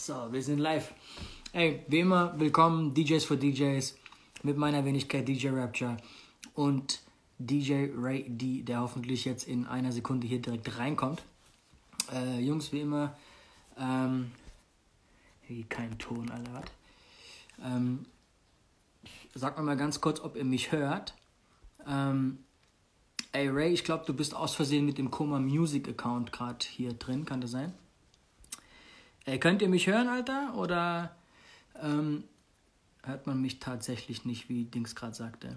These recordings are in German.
So, wir sind live. Ey, wie immer, willkommen DJs for DJs mit meiner Wenigkeit DJ Rapture und DJ Ray D, der hoffentlich jetzt in einer Sekunde hier direkt reinkommt. Äh, Jungs, wie immer, ähm, hier kein Ton, Alter, was? Ähm, sagt mir mal ganz kurz, ob ihr mich hört. Ähm, ey Ray, ich glaube, du bist aus Versehen mit dem Koma Music Account gerade hier drin, kann das sein? Ey, könnt ihr mich hören, Alter? Oder ähm, hört man mich tatsächlich nicht, wie Dings gerade sagte?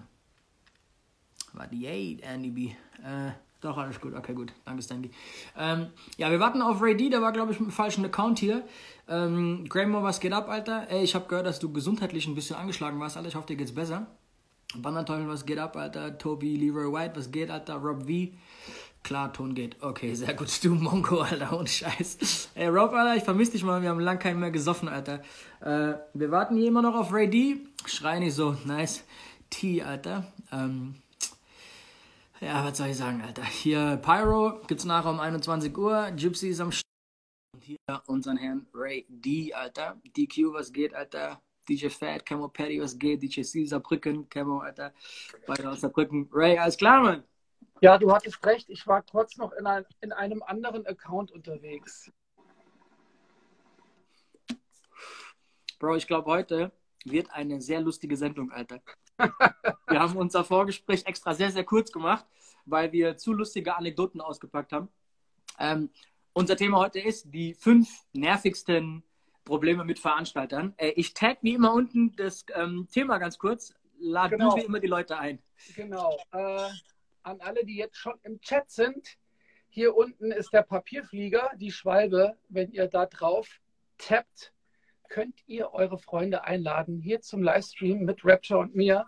Warte, yay, Andy B. Äh, doch, alles gut. Okay, gut. Danke, Stanley. Ähm, ja, wir warten auf Ray D. Der war, glaube ich, mit dem falschen Account hier. Ähm, Graham, was geht ab, Alter? Ey, ich habe gehört, dass du gesundheitlich ein bisschen angeschlagen warst, Alter. Ich hoffe, dir geht's besser. Bannerteufel, was geht ab, Alter? Toby, Leroy White, was geht, Alter? Rob V. Klar, Ton geht. Okay, sehr gut. Du Mongo, Alter, ohne Scheiß. Ey, Rob, Alter, ich vermisse dich mal. Wir haben lang keinen mehr gesoffen, Alter. Äh, wir warten hier immer noch auf Ray D. Schrei nicht so. Nice. T, Alter. Ähm, ja, was soll ich sagen, Alter? Hier Pyro gibt's nachher um 21 Uhr. Gypsy ist am St Und hier unseren Herrn Ray D, Alter. DQ, was geht, Alter? DJ Fat, Camo Patty, was geht? DJ C, Saarbrücken, Camo, Alter. Beide aus Saarbrücken. Ray, alles klar, Mann? Ja, du hattest recht. Ich war kurz noch in, ein, in einem anderen Account unterwegs. Bro, ich glaube, heute wird eine sehr lustige Sendung, Alter. wir haben unser Vorgespräch extra sehr, sehr kurz gemacht, weil wir zu lustige Anekdoten ausgepackt haben. Ähm, unser Thema heute ist die fünf nervigsten Probleme mit Veranstaltern. Äh, ich tag wie immer unten das ähm, Thema ganz kurz. Lad genau. du wie immer die Leute ein. Genau. Äh, an alle, die jetzt schon im Chat sind, hier unten ist der Papierflieger, die Schwalbe. Wenn ihr da drauf tappt, könnt ihr eure Freunde einladen hier zum Livestream mit Rapture und mir.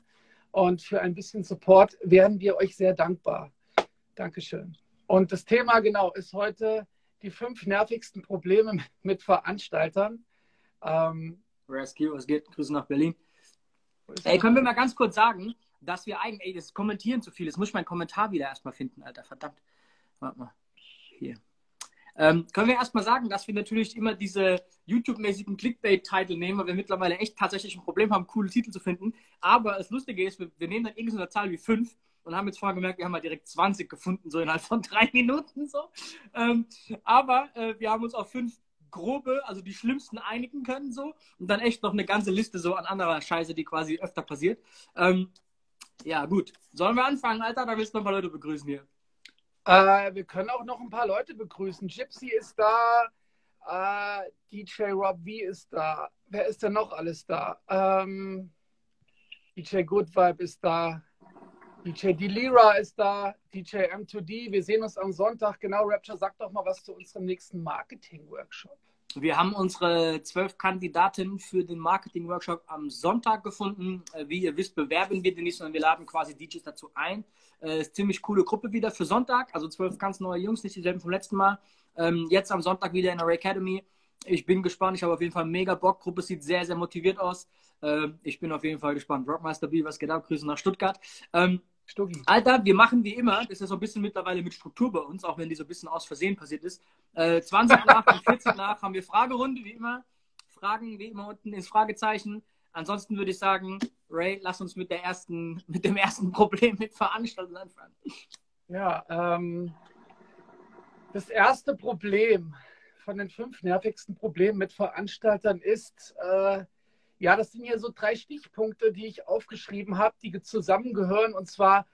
Und für ein bisschen Support wären wir euch sehr dankbar. Dankeschön. Und das Thema genau ist heute die fünf nervigsten Probleme mit Veranstaltern. Ähm, Rescue, was geht? Grüße nach Berlin. Ey, können wir mal ganz kurz sagen, dass wir eigentlich, ey, das Kommentieren zu viel. Jetzt muss ich meinen Kommentar wieder erstmal finden, Alter. Verdammt. Warte mal. Hier. Ähm, können wir erstmal sagen, dass wir natürlich immer diese YouTube-mäßigen Clickbait-Titel nehmen, weil wir mittlerweile echt tatsächlich ein Problem haben, coole Titel zu finden. Aber das Lustige ist, wir, wir nehmen dann irgendeine Zahl wie 5 und haben jetzt vorher gemerkt, wir haben mal direkt 20 gefunden, so innerhalb von drei Minuten. So. Ähm, aber äh, wir haben uns auf fünf grobe, also die schlimmsten einigen können so und dann echt noch eine ganze Liste so an anderer Scheiße, die quasi öfter passiert. Ähm, ja, gut. Sollen wir anfangen, Alter? Da willst du noch ein paar Leute begrüßen hier. Äh, wir können auch noch ein paar Leute begrüßen. Gypsy ist da, äh, DJ Rob V ist da. Wer ist denn noch alles da? Ähm, DJ Good Vibe ist da. DJ Delira ist da. DJ M2D. Wir sehen uns am Sonntag. Genau, Rapture, sag doch mal was zu unserem nächsten Marketing-Workshop. Wir haben unsere zwölf Kandidatinnen für den Marketing-Workshop am Sonntag gefunden. Äh, wie ihr wisst, bewerben wir den nicht, sondern wir laden quasi DJs dazu ein. Äh, ist ziemlich coole Gruppe wieder für Sonntag. Also zwölf ganz neue Jungs, nicht dieselben vom letzten Mal. Ähm, jetzt am Sonntag wieder in der Ray Academy. Ich bin gespannt. Ich habe auf jeden Fall mega Bock. Gruppe sieht sehr, sehr motiviert aus. Äh, ich bin auf jeden Fall gespannt. Rockmaster B, was geht ab? Grüße nach Stuttgart. Ähm, Stuggi. Alter, wir machen wie immer, das ist ja so ein bisschen mittlerweile mit Struktur bei uns, auch wenn die so ein bisschen aus Versehen passiert ist. Äh, 20 nach und 40 nach haben wir Fragerunde, wie immer. Fragen wie immer unten ins Fragezeichen. Ansonsten würde ich sagen, Ray, lass uns mit, der ersten, mit dem ersten Problem mit Veranstaltern anfangen. Ja, ähm, das erste Problem von den fünf nervigsten Problemen mit Veranstaltern ist, äh, ja, das sind hier so drei Stichpunkte, die ich aufgeschrieben habe, die zusammengehören. Und zwar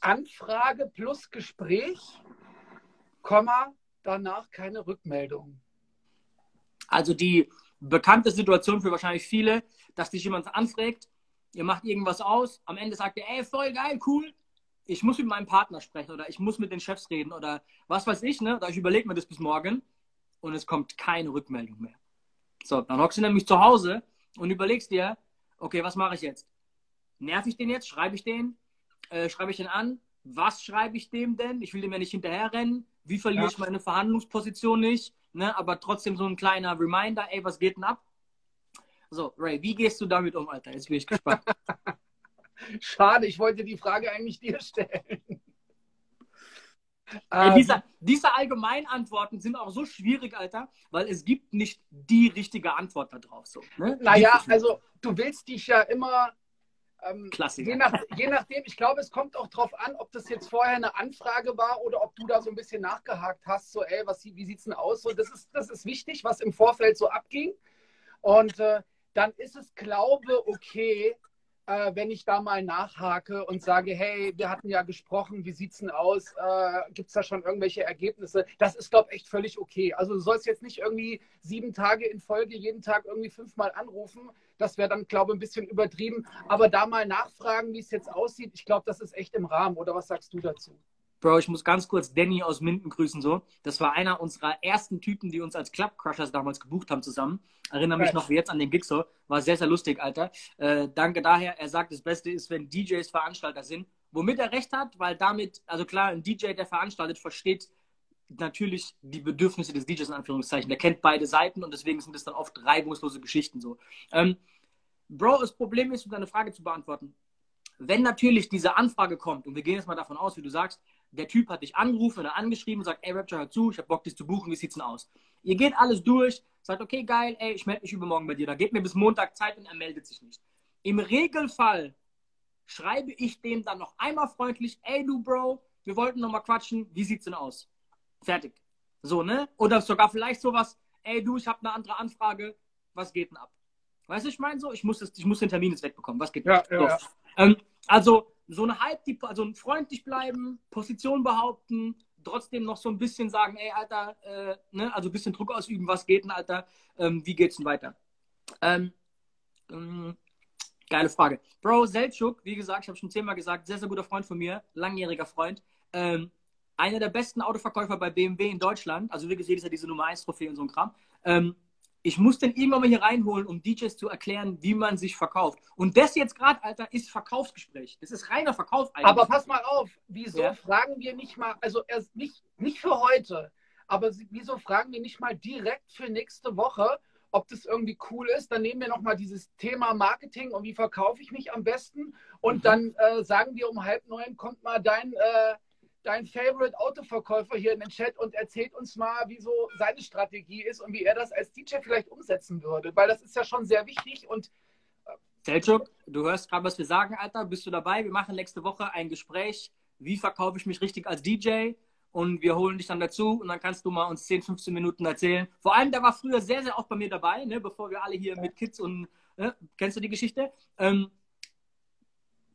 Anfrage plus Gespräch, Komma, danach keine Rückmeldung. Also die bekannte Situation für wahrscheinlich viele, dass dich jemand anfragt, ihr macht irgendwas aus, am Ende sagt er, ey, voll geil, cool, ich muss mit meinem Partner sprechen oder ich muss mit den Chefs reden oder was weiß ich, ne? Oder ich überlege mir das bis morgen und es kommt keine Rückmeldung mehr. So, dann hockst du nämlich zu Hause und überlegst dir, okay, was mache ich jetzt? Nerv ich den jetzt? Schreibe ich den? Äh, schreibe ich den an? Was schreibe ich dem denn? Ich will dem ja nicht hinterherrennen. Wie verliere ja. ich meine Verhandlungsposition nicht? Ne? Aber trotzdem so ein kleiner Reminder, ey, was geht denn ab? So, Ray, wie gehst du damit um, Alter? Jetzt bin ich gespannt. Schade, ich wollte die Frage eigentlich dir stellen. Ey, diese, diese Allgemeinantworten sind auch so schwierig, Alter, weil es gibt nicht die richtige Antwort darauf. So, ne? Naja, also du willst dich ja immer ähm, Klassiker. Je, nach, je nachdem, ich glaube, es kommt auch darauf an, ob das jetzt vorher eine Anfrage war oder ob du da so ein bisschen nachgehakt hast, so, ey, was, wie sieht es denn aus? So, das, ist, das ist wichtig, was im Vorfeld so abging. Und äh, dann ist es, glaube okay, äh, wenn ich da mal nachhake und sage, hey, wir hatten ja gesprochen, wie sieht es denn aus? Äh, Gibt es da schon irgendwelche Ergebnisse? Das ist, glaube ich, echt völlig okay. Also du sollst jetzt nicht irgendwie sieben Tage in Folge jeden Tag irgendwie fünfmal anrufen. Das wäre dann, glaube ich, ein bisschen übertrieben. Aber da mal nachfragen, wie es jetzt aussieht, ich glaube, das ist echt im Rahmen. Oder was sagst du dazu? Bro, ich muss ganz kurz Danny aus Minden grüßen. So. Das war einer unserer ersten Typen, die uns als Club Crushers damals gebucht haben zusammen. Erinnere mich noch wie jetzt an den Gig so. War sehr, sehr lustig, Alter. Äh, danke daher. Er sagt, das Beste ist, wenn DJs Veranstalter sind. Womit er recht hat, weil damit, also klar, ein DJ, der veranstaltet, versteht natürlich die Bedürfnisse des DJs in Anführungszeichen. Der kennt beide Seiten und deswegen sind es dann oft reibungslose Geschichten so. Ähm, Bro, das Problem ist, um deine Frage zu beantworten, wenn natürlich diese Anfrage kommt, und wir gehen jetzt mal davon aus, wie du sagst, der Typ hat dich angerufen oder angeschrieben und sagt, ey Rapture, hör zu, ich hab Bock, dich zu buchen, wie sieht's denn aus? Ihr geht alles durch, sagt, okay, geil, ey, ich melde mich übermorgen bei dir. Da geht mir bis Montag Zeit und er meldet sich nicht. Im Regelfall schreibe ich dem dann noch einmal freundlich, ey du Bro, wir wollten noch mal quatschen, wie sieht's denn aus? Fertig. So, ne? Oder sogar vielleicht sowas, ey du, ich habe eine andere Anfrage, was geht denn ab? Weißt du, ich meine so, ich muss, das, ich muss den Termin jetzt wegbekommen, was geht ja, ja, so. ja. Ähm, also, so eine Halb, also freundlich bleiben, Position behaupten, trotzdem noch so ein bisschen sagen, ey, Alter, äh, ne, also ein bisschen Druck ausüben, was geht denn, Alter, ähm, wie geht's denn weiter? Ähm, ähm, geile Frage. Bro, Seltschuk, wie gesagt, ich habe schon zehnmal gesagt, sehr, sehr guter Freund von mir, langjähriger Freund, ähm, einer der besten Autoverkäufer bei BMW in Deutschland, also wie gesagt, ist ja diese Nummer 1 Trophäe und so ein Kram, ähm, ich muss den irgendwann mal hier reinholen, um DJs zu erklären, wie man sich verkauft. Und das jetzt gerade, Alter, ist Verkaufsgespräch. Das ist reiner Verkauf eigentlich. Aber pass mal auf, wieso ja? fragen wir nicht mal, also erst nicht, nicht für heute, aber wieso fragen wir nicht mal direkt für nächste Woche, ob das irgendwie cool ist? Dann nehmen wir nochmal dieses Thema Marketing und wie verkaufe ich mich am besten. Und mhm. dann äh, sagen wir um halb neun, kommt mal dein äh, dein Favorite Autoverkäufer hier in den Chat und erzählt uns mal, wie so seine Strategie ist und wie er das als DJ vielleicht umsetzen würde, weil das ist ja schon sehr wichtig und äh, Selchuk, du hörst gerade, was wir sagen, Alter. Bist du dabei? Wir machen nächste Woche ein Gespräch. Wie verkaufe ich mich richtig als DJ? Und wir holen dich dann dazu und dann kannst du mal uns 10, 15 Minuten erzählen. Vor allem, der war früher sehr, sehr oft bei mir dabei, ne, bevor wir alle hier mit Kids und, ne, kennst du die Geschichte? Ähm,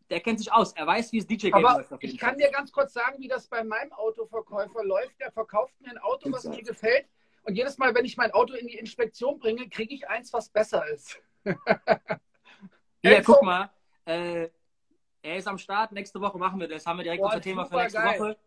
der kennt sich aus. Er weiß, wie es DJ-Game läuft. ich kann dir ganz kurz sagen, wie das bei meinem Autoverkäufer läuft. Der verkauft mir ein Auto, was mir gefällt. Und jedes Mal, wenn ich mein Auto in die Inspektion bringe, kriege ich eins, was besser ist. ja, guck mal. Äh, er ist am Start. Nächste Woche machen wir das. Haben wir direkt Boah, unser Thema für nächste geil. Woche.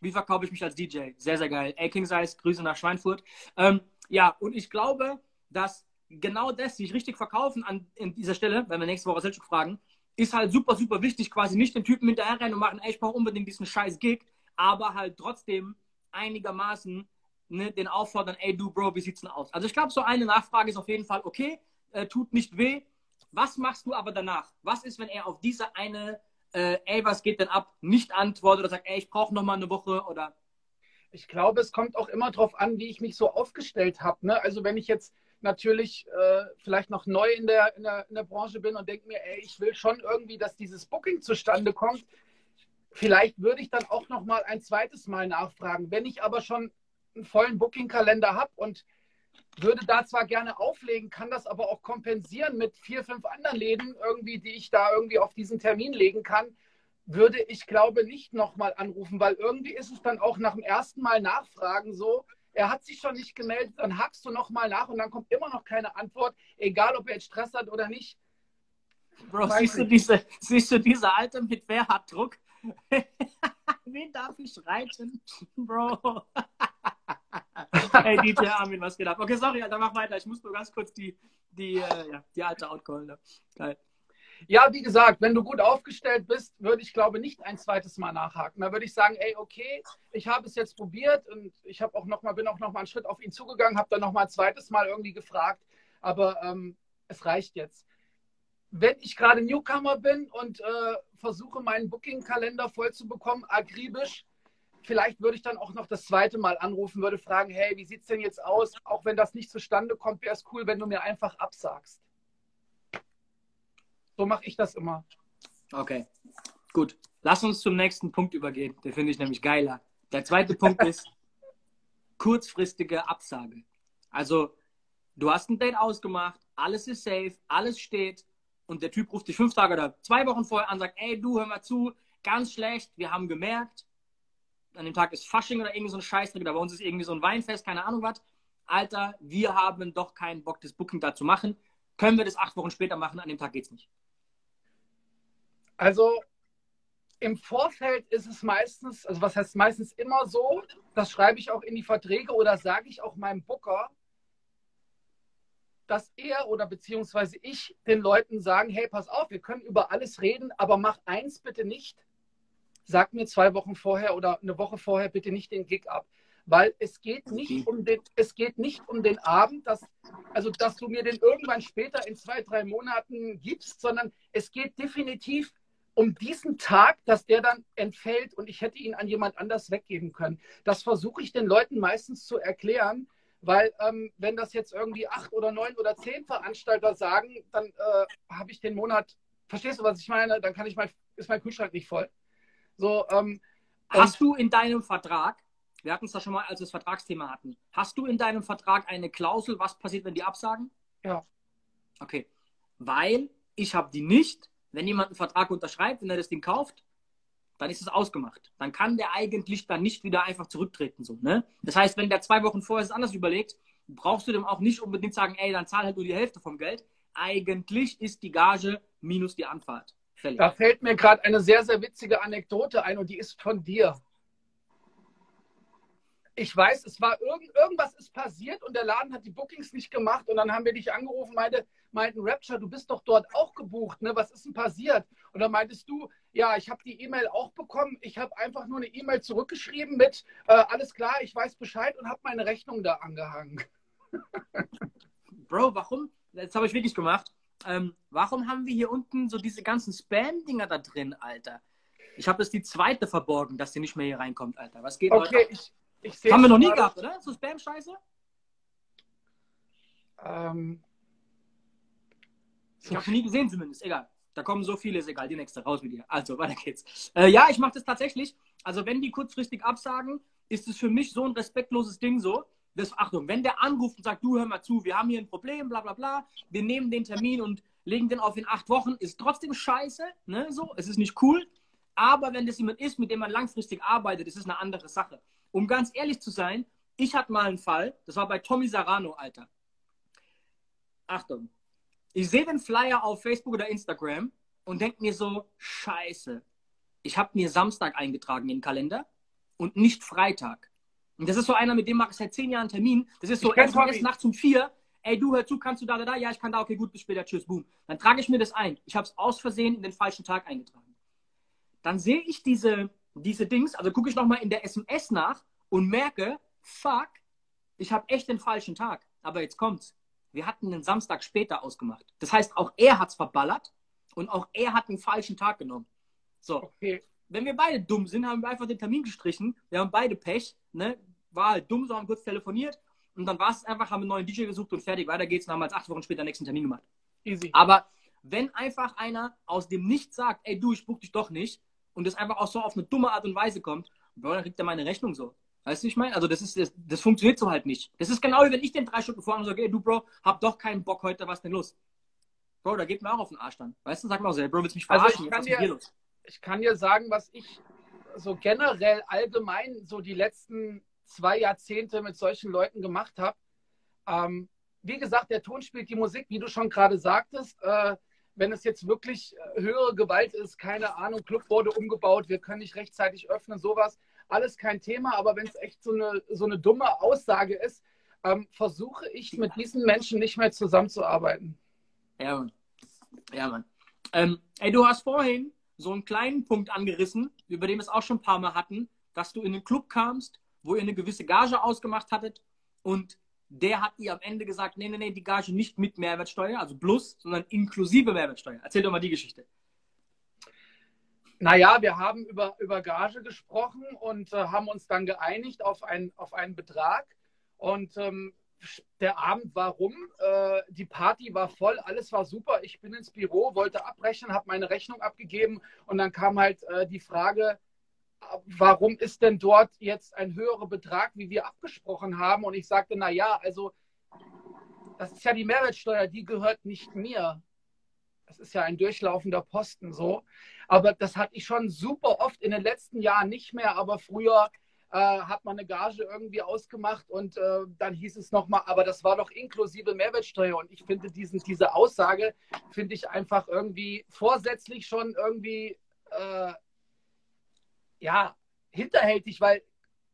Wie verkaufe ich mich als DJ? Sehr, sehr geil. Ey, King Size, Grüße nach Schweinfurt. Ähm, ja, und ich glaube, dass genau das, sich richtig verkaufen an in dieser Stelle, wenn wir nächste Woche Selchuk fragen, ist halt super, super wichtig, quasi nicht den Typen hinterher rennen und machen, ey, ich brauche unbedingt diesen scheiß Gig, aber halt trotzdem einigermaßen ne, den auffordern, ey, du, Bro, wie sieht's denn aus? Also ich glaube, so eine Nachfrage ist auf jeden Fall okay, äh, tut nicht weh. Was machst du aber danach? Was ist, wenn er auf diese eine, äh, ey, was geht denn ab, nicht antwortet oder sagt, ey, ich brauche noch mal eine Woche oder ich glaube, es kommt auch immer darauf an, wie ich mich so aufgestellt habe. Ne? Also wenn ich jetzt natürlich äh, vielleicht noch neu in der, in der, in der Branche bin und denke mir, ey, ich will schon irgendwie, dass dieses Booking zustande kommt. Vielleicht würde ich dann auch noch mal ein zweites Mal nachfragen. Wenn ich aber schon einen vollen Booking-Kalender habe und würde da zwar gerne auflegen, kann das aber auch kompensieren mit vier, fünf anderen Läden irgendwie, die ich da irgendwie auf diesen Termin legen kann, würde ich glaube nicht nochmal anrufen, weil irgendwie ist es dann auch nach dem ersten Mal nachfragen so, er hat sich schon nicht gemeldet, dann hackst du nochmal nach und dann kommt immer noch keine Antwort, egal ob er jetzt Stress hat oder nicht. Bro, siehst du, diese, siehst du diese Alte mit wer hat Druck? Wen darf ich reiten? Bro. hey, DJ Armin, was geht ab? Okay, sorry, Alter, mach weiter. Ich muss nur ganz kurz die, die, äh, ja, die alte outcallen. Ne? Geil. Ja, wie gesagt, wenn du gut aufgestellt bist, würde ich glaube nicht ein zweites Mal nachhaken. Da würde ich sagen, ey, okay, ich habe es jetzt probiert und ich habe auch noch mal, bin auch noch mal einen Schritt auf ihn zugegangen, habe dann noch mal ein zweites Mal irgendwie gefragt, aber ähm, es reicht jetzt. Wenn ich gerade Newcomer bin und äh, versuche, meinen Booking-Kalender voll akribisch, vielleicht würde ich dann auch noch das zweite Mal anrufen, würde fragen, hey, wie sieht es denn jetzt aus? Auch wenn das nicht zustande kommt, wäre es cool, wenn du mir einfach absagst. So mache ich das immer. Okay, gut. Lass uns zum nächsten Punkt übergehen. Den finde ich nämlich geiler. Der zweite Punkt ist kurzfristige Absage. Also, du hast ein Date ausgemacht, alles ist safe, alles steht und der Typ ruft dich fünf Tage oder zwei Wochen vorher an und sagt, ey, du, hör mal zu, ganz schlecht, wir haben gemerkt, an dem Tag ist Fasching oder irgendwie so ein Scheißdreck, oder bei uns ist irgendwie so ein Weinfest, keine Ahnung was. Alter, wir haben doch keinen Bock, das Booking da zu machen. Können wir das acht Wochen später machen? An dem Tag geht's nicht. Also im Vorfeld ist es meistens, also was heißt meistens immer so, das schreibe ich auch in die Verträge oder sage ich auch meinem Booker, dass er oder beziehungsweise ich den Leuten sagen, hey, pass auf, wir können über alles reden, aber mach eins bitte nicht. Sag mir zwei Wochen vorher oder eine Woche vorher bitte nicht den Gig ab. Weil es geht nicht um den, es geht nicht um den Abend, dass, also dass du mir den irgendwann später in zwei, drei Monaten gibst, sondern es geht definitiv um diesen Tag, dass der dann entfällt und ich hätte ihn an jemand anders weggeben können. Das versuche ich den Leuten meistens zu erklären, weil ähm, wenn das jetzt irgendwie acht oder neun oder zehn Veranstalter sagen, dann äh, habe ich den Monat, verstehst du, was ich meine? Dann kann ich mein, ist mein Kühlschrank nicht voll. So, ähm, hast du in deinem Vertrag, wir hatten es da schon mal, als wir das Vertragsthema hatten, hast du in deinem Vertrag eine Klausel, was passiert, wenn die absagen? Ja. Okay. Weil ich habe die nicht. Wenn jemand einen Vertrag unterschreibt, wenn er das Ding kauft, dann ist es ausgemacht. Dann kann der eigentlich dann nicht wieder einfach zurücktreten. So, ne? Das heißt, wenn der zwei Wochen vorher es anders überlegt, brauchst du dem auch nicht unbedingt sagen, ey, dann zahl halt nur die Hälfte vom Geld. Eigentlich ist die Gage minus die Anfahrt. Fällig. Da fällt mir gerade eine sehr, sehr witzige Anekdote ein und die ist von dir. Ich weiß, es war irgend, irgendwas ist passiert und der Laden hat die Bookings nicht gemacht und dann haben wir dich angerufen, meinte, meinten Rapture, du bist doch dort auch gebucht, ne? Was ist denn passiert? Und dann meintest du, ja, ich habe die E-Mail auch bekommen. Ich habe einfach nur eine E-Mail zurückgeschrieben mit äh, alles klar, ich weiß Bescheid und habe meine Rechnung da angehangen. Bro, warum? Jetzt habe ich wirklich gemacht. Ähm, warum haben wir hier unten so diese ganzen Spam-Dinger da drin, Alter? Ich habe das die zweite verborgen, dass die nicht mehr hier reinkommt, Alter. Was geht Okay, ich Haben wir noch nie gehabt, oder? So Spam-Scheiße? Ähm, ich habe nie gesehen zumindest. Egal. Da kommen so viele, ist egal. Die nächste raus mit dir. Also, weiter geht's. Äh, ja, ich mache das tatsächlich. Also, wenn die kurzfristig absagen, ist es für mich so ein respektloses Ding so. Das, Achtung, wenn der anruft und sagt, du hör mal zu, wir haben hier ein Problem, bla bla bla, wir nehmen den Termin und legen den auf in acht Wochen, ist trotzdem scheiße, ne, so, es ist nicht cool. Aber wenn das jemand ist, mit dem man langfristig arbeitet, ist es eine andere Sache. Um ganz ehrlich zu sein, ich hatte mal einen Fall, das war bei Tommy Sarano, Alter. Achtung, ich sehe den Flyer auf Facebook oder Instagram und denke mir so, scheiße, ich habe mir Samstag eingetragen in den Kalender und nicht Freitag. Und das ist so einer, mit dem mache ich seit zehn Jahren Termin. Das ist so, erst, erst nachts um vier, ey, du hör zu, kannst du da, da, da? Ja, ich kann da, okay, gut, bis später, tschüss, boom. Dann trage ich mir das ein. Ich habe es aus Versehen in den falschen Tag eingetragen. Dann sehe ich diese, diese Dings, also gucke ich nochmal in der SMS nach und merke, fuck, ich habe echt den falschen Tag. Aber jetzt kommt's wir hatten einen Samstag später ausgemacht. Das heißt, auch er hat es verballert und auch er hat einen falschen Tag genommen. So. Okay. Wenn wir beide dumm sind, haben wir einfach den Termin gestrichen. Wir haben beide Pech. Ne? War halt dumm, so haben kurz telefoniert. Und dann war es einfach, haben einen neuen DJ gesucht und fertig. Weiter geht's. Und haben als acht Wochen später den nächsten Termin gemacht. Easy. Aber wenn einfach einer aus dem Nichts sagt, ey du, ich buch dich doch nicht, und das einfach auch so auf eine dumme Art und Weise kommt, dann kriegt er meine Rechnung so. Weißt du, ich meine? Also das ist, das, das, funktioniert so halt nicht. Das ist genau wie wenn ich den drei Stunden vorher sage, ey, du Bro, hab doch keinen Bock heute, was denn los? Bro, da geht mir auch auf den Arsch dann. Weißt du, sag mal so, Bro, willst du mich verarschen? Also ich, kann dir, ich kann dir sagen, was ich so generell allgemein so die letzten zwei Jahrzehnte mit solchen Leuten gemacht habe. Ähm, wie gesagt, der Ton spielt die Musik, wie du schon gerade sagtest. Äh, wenn es jetzt wirklich äh, höhere Gewalt ist, keine Ahnung, Club wurde umgebaut, wir können nicht rechtzeitig öffnen, sowas alles kein Thema, aber wenn es echt so eine, so eine dumme Aussage ist, ähm, versuche ich mit diesen Menschen nicht mehr zusammenzuarbeiten. Ja, Mann. Ja, Mann. Ähm, ey, du hast vorhin so einen kleinen Punkt angerissen, über den wir es auch schon ein paar Mal hatten, dass du in den Club kamst, wo ihr eine gewisse Gage ausgemacht hattet und der hat ihr am Ende gesagt, nee, nee, nee, die Gage nicht mit Mehrwertsteuer, also plus, sondern inklusive Mehrwertsteuer. Erzähl doch mal die Geschichte. Naja, wir haben über, über Gage gesprochen und äh, haben uns dann geeinigt auf, ein, auf einen Betrag. Und ähm, der Abend war rum, äh, die Party war voll, alles war super. Ich bin ins Büro, wollte abbrechen, habe meine Rechnung abgegeben und dann kam halt äh, die Frage, warum ist denn dort jetzt ein höherer Betrag, wie wir abgesprochen haben? Und ich sagte, na ja, also das ist ja die Mehrwertsteuer, die gehört nicht mir. Das ist ja ein durchlaufender Posten so. Aber das hatte ich schon super oft in den letzten Jahren nicht mehr, aber früher äh, hat man eine Gage irgendwie ausgemacht und äh, dann hieß es nochmal, aber das war doch inklusive Mehrwertsteuer. Und ich finde diesen, diese Aussage, finde ich einfach irgendwie vorsätzlich schon irgendwie äh, ja, hinterhältig, weil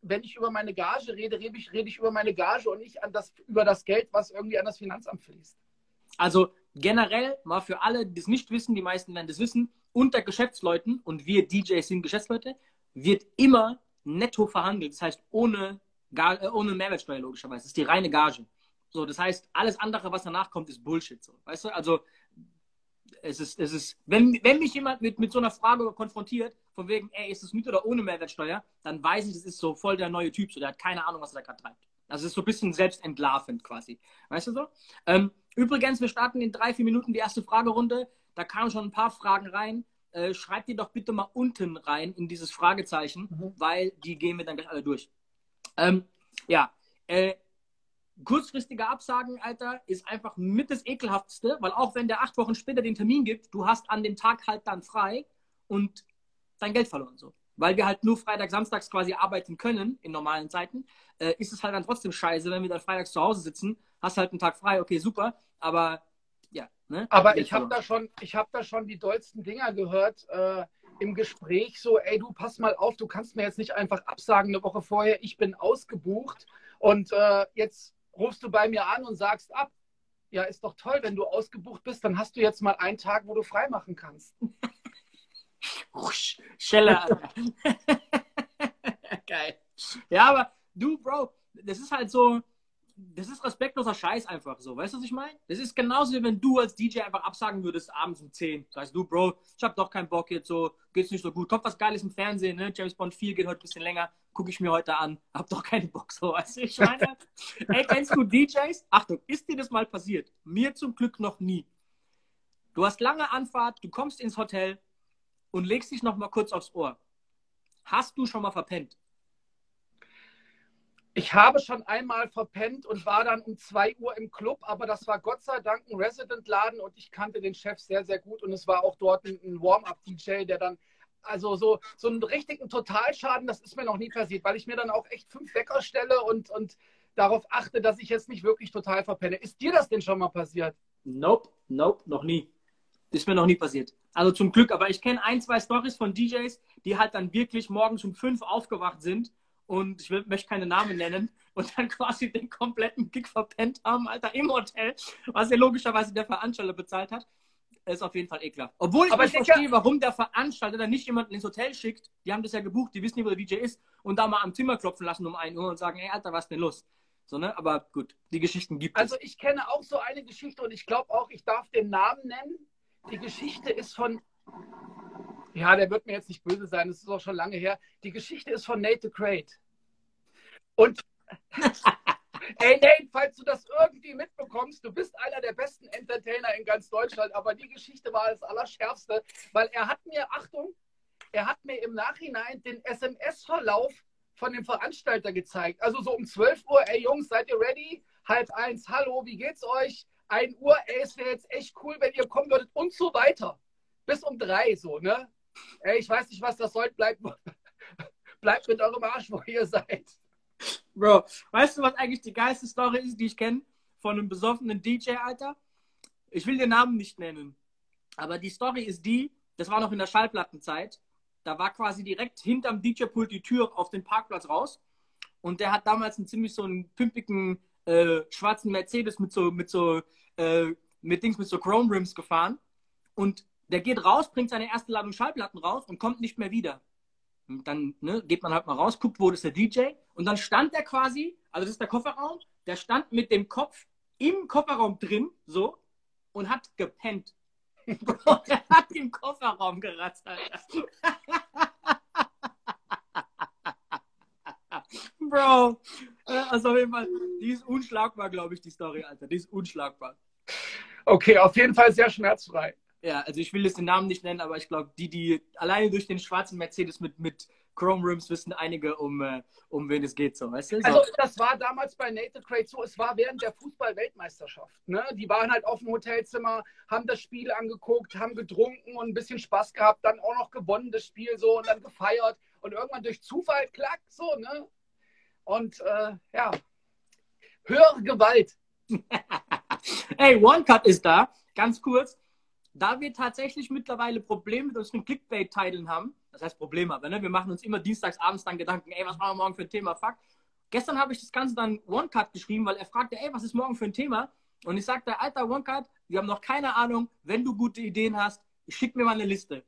wenn ich über meine Gage rede, rede ich, rede ich über meine Gage und nicht an das, über das Geld, was irgendwie an das Finanzamt fließt. Also generell mal für alle, die es nicht wissen, die meisten werden das wissen, unter Geschäftsleuten, und wir DJs sind Geschäftsleute, wird immer netto verhandelt. Das heißt, ohne, äh, ohne Mehrwertsteuer logischerweise. Das ist die reine Gage. So, das heißt, alles andere, was danach kommt, ist Bullshit. So. Weißt du? Also, es ist, es ist, wenn, wenn mich jemand mit, mit so einer Frage konfrontiert, von wegen, ey, ist es mit oder ohne Mehrwertsteuer, dann weiß ich, das ist so voll der neue Typ, so der hat keine Ahnung, was er da gerade treibt. Also es ist so ein bisschen selbstentlarvend quasi. Weißt du so? Ähm, übrigens, wir starten in drei, vier Minuten die erste Fragerunde. Da kamen schon ein paar Fragen rein. Äh, schreibt die doch bitte mal unten rein in dieses Fragezeichen, mhm. weil die gehen wir dann gleich alle durch. Ähm, ja, äh, kurzfristige Absagen, Alter, ist einfach mit das Ekelhafteste, weil auch wenn der acht Wochen später den Termin gibt, du hast an dem Tag halt dann frei und dein Geld verloren. So. Weil wir halt nur Freitag, Samstags quasi arbeiten können in normalen Zeiten, äh, ist es halt dann trotzdem scheiße, wenn wir dann freitags zu Hause sitzen, hast halt einen Tag frei, okay, super, aber ja. Ne? Aber ich habe da schon, ich habe da schon die dollsten Dinger gehört äh, im Gespräch, so, ey, du pass mal auf, du kannst mir jetzt nicht einfach absagen eine Woche vorher, ich bin ausgebucht und äh, jetzt rufst du bei mir an und sagst ab. Ja, ist doch toll, wenn du ausgebucht bist, dann hast du jetzt mal einen Tag, wo du frei machen kannst. Scheller. Geil. Ja, aber du, Bro, das ist halt so, das ist respektloser Scheiß einfach so. Weißt du, was ich meine? Das ist genauso, wie wenn du als DJ einfach absagen würdest abends um 10. Sagst du, Bro, ich hab doch keinen Bock jetzt so, geht's nicht so gut. Kommt was Geiles im Fernsehen, ne? James Bond 4 geht heute ein bisschen länger, gucke ich mir heute an. Hab doch keinen Bock so, weißt du, ich meine? Ey, kennst du DJs? Achtung, ist dir das mal passiert? Mir zum Glück noch nie. Du hast lange Anfahrt, du kommst ins Hotel und legst dich noch mal kurz aufs Ohr. Hast du schon mal verpennt? Ich habe schon einmal verpennt und war dann um 2 Uhr im Club, aber das war Gott sei Dank ein Resident-Laden und ich kannte den Chef sehr, sehr gut und es war auch dort ein Warm-up-DJ, der dann, also so, so einen richtigen Totalschaden, das ist mir noch nie passiert, weil ich mir dann auch echt fünf Wecker stelle und, und darauf achte, dass ich jetzt nicht wirklich total verpenne. Ist dir das denn schon mal passiert? Nope, nope, noch nie. Ist mir noch nie passiert. Also zum Glück, aber ich kenne ein, zwei Stories von DJs, die halt dann wirklich morgens um fünf aufgewacht sind und ich will, möchte keine Namen nennen und dann quasi den kompletten Gig verpennt haben, Alter, im Hotel, was ja logischerweise der Veranstalter bezahlt hat. Ist auf jeden Fall eklar. Obwohl ich aber nicht verstehe, warum der Veranstalter dann nicht jemanden ins Hotel schickt. Die haben das ja gebucht, die wissen nicht, wo der DJ ist und da mal am Zimmer klopfen lassen um 1 Uhr und sagen, ey, Alter, was ist denn los? So, ne? Aber gut, die Geschichten gibt es. Also ich kenne auch so eine Geschichte und ich glaube auch, ich darf den Namen nennen. Die Geschichte ist von ja, der wird mir jetzt nicht böse sein, das ist auch schon lange her. Die Geschichte ist von Nate the Great. Und ey Nate, falls du das irgendwie mitbekommst, du bist einer der besten Entertainer in ganz Deutschland, aber die Geschichte war das Allerschärfste, weil er hat mir, Achtung, er hat mir im Nachhinein den SMS-Verlauf von dem Veranstalter gezeigt. Also so um 12 Uhr, ey Jungs, seid ihr ready? Halb eins, hallo, wie geht's euch? 1 Uhr, ey, es wäre jetzt echt cool, wenn ihr kommen würdet und so weiter. Bis um drei so, ne? Ey, ich weiß nicht, was das soll. Bleibt, bleibt mit eurem Arsch, wo ihr seid. Bro, weißt du, was eigentlich die geilste Story ist, die ich kenne? Von einem besoffenen DJ, Alter? Ich will den Namen nicht nennen. Aber die Story ist die, das war noch in der Schallplattenzeit. Da war quasi direkt hinterm DJ-Pult die Tür auf den Parkplatz raus. Und der hat damals einen ziemlich so einen pimpigen äh, schwarzen Mercedes mit so, mit so, äh, mit Dings, mit so Chrome Rims gefahren. Und der geht raus, bringt seine erste Ladung Schallplatten raus und kommt nicht mehr wieder. Und dann ne, geht man halt mal raus, guckt, wo ist der DJ. Und dann stand der quasi, also das ist der Kofferraum, der stand mit dem Kopf im Kofferraum drin, so, und hat gepennt. Bro, der hat im Kofferraum geratzt, Alter. Bro, äh, also auf jeden Fall, die ist unschlagbar, glaube ich, die Story, Alter. Die ist unschlagbar. Okay, auf jeden Fall sehr schmerzfrei. Ja, also ich will jetzt den Namen nicht nennen, aber ich glaube, die, die alleine durch den schwarzen Mercedes mit, mit Chrome Rims wissen einige, um, äh, um wen es geht, so, weißt du? So. Also das war damals bei Native Crate so, es war während der Fußball-Weltmeisterschaft. Ne? Die waren halt auf dem Hotelzimmer, haben das Spiel angeguckt, haben getrunken und ein bisschen Spaß gehabt, dann auch noch gewonnen das Spiel so und dann gefeiert und irgendwann durch Zufall klack so, ne? Und äh, ja, höhere Gewalt. hey, One Cut ist da, ganz kurz. Da wir tatsächlich mittlerweile Probleme mit unseren Clickbait-Titeln haben, das heißt Probleme, aber ne, wir machen uns immer dienstags abends dann Gedanken, ey, was machen wir morgen für ein Thema? Fuck. Gestern habe ich das Ganze dann One Cut geschrieben, weil er fragte, ey, was ist morgen für ein Thema? Und ich sagte, Alter, One Cut, wir haben noch keine Ahnung, wenn du gute Ideen hast, schick mir mal eine Liste.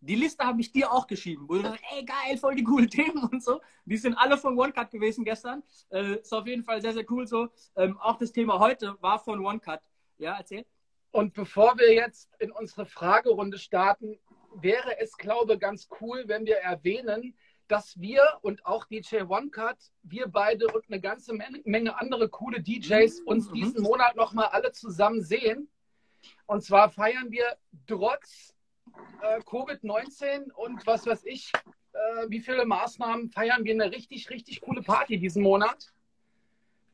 Die Liste habe ich dir auch geschrieben, wo du sagst, ey, geil, voll die coolen Themen und so. Die sind alle von One Cut gewesen gestern. Äh, ist auf jeden Fall sehr, sehr cool so. Ähm, auch das Thema heute war von One Cut. Ja, erzähl. Und bevor wir jetzt in unsere Fragerunde starten, wäre es, glaube ich, ganz cool, wenn wir erwähnen, dass wir und auch DJ One Cut, wir beide und eine ganze Menge andere coole DJs Mhm. uns diesen Monat nochmal alle zusammen sehen. Und zwar feiern wir trotz äh, Covid-19 und was weiß ich, äh, wie viele Maßnahmen feiern wir eine richtig, richtig coole Party diesen Monat.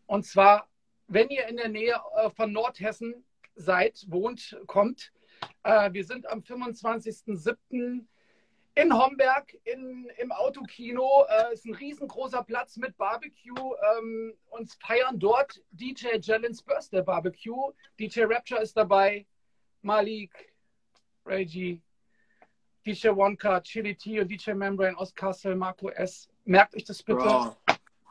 Und zwar, wenn ihr in der Nähe äh, von Nordhessen seid, wohnt, kommt. Äh, wir sind am 25.07. in Homberg in, im Autokino. Äh, ist ein riesengroßer Platz mit Barbecue. Ähm, und feiern dort DJ Jellens Birthday Barbecue. DJ Rapture ist dabei. Malik, Reggie, DJ Wonka, Chili T und DJ Membrane aus Kassel, Marco S. Merkt euch das bitte. Bro.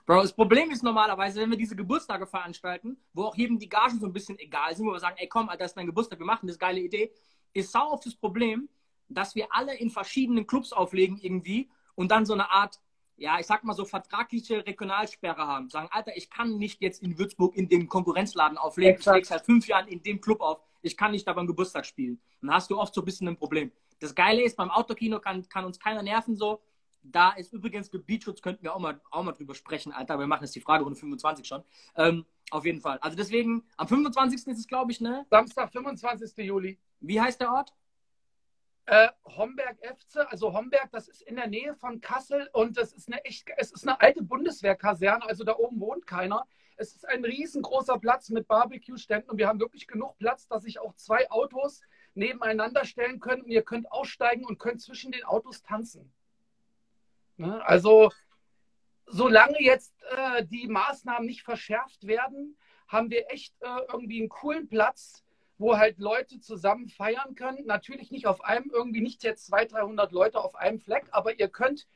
Bro, das Problem ist normalerweise, wenn wir diese Geburtstage veranstalten, wo auch jedem die Gagen so ein bisschen egal sind, wo wir sagen, ey komm, Alter, das ist dein Geburtstag, wir machen das, geile Idee, ist sau oft das Problem, dass wir alle in verschiedenen Clubs auflegen irgendwie und dann so eine Art, ja, ich sag mal so vertragliche Regionalsperre haben. Sagen, Alter, ich kann nicht jetzt in Würzburg in dem Konkurrenzladen auflegen, Exakt. ich lege seit fünf Jahren in dem Club auf, ich kann nicht da beim Geburtstag spielen. Dann hast du oft so ein bisschen ein Problem. Das Geile ist, beim Autokino kann, kann uns keiner nerven so. Da ist übrigens Gebietsschutz, könnten wir auch mal, auch mal drüber sprechen, Alter. Wir machen jetzt die Fragerunde 25 schon. Ähm, auf jeden Fall. Also deswegen, am 25. ist es, glaube ich, ne? Samstag, 25. Juli. Wie heißt der Ort? Äh, Homberg Efze, also Homberg, das ist in der Nähe von Kassel und das ist eine echt, es ist eine alte Bundeswehrkaserne, also da oben wohnt keiner. Es ist ein riesengroßer Platz mit Barbecue-Ständen und wir haben wirklich genug Platz, dass sich auch zwei Autos nebeneinander stellen können und ihr könnt aussteigen und könnt zwischen den Autos tanzen. Ne? Also solange jetzt äh, die Maßnahmen nicht verschärft werden, haben wir echt äh, irgendwie einen coolen Platz, wo halt Leute zusammen feiern können. Natürlich nicht auf einem, irgendwie nicht jetzt 200, 300 Leute auf einem Fleck, aber ihr könnt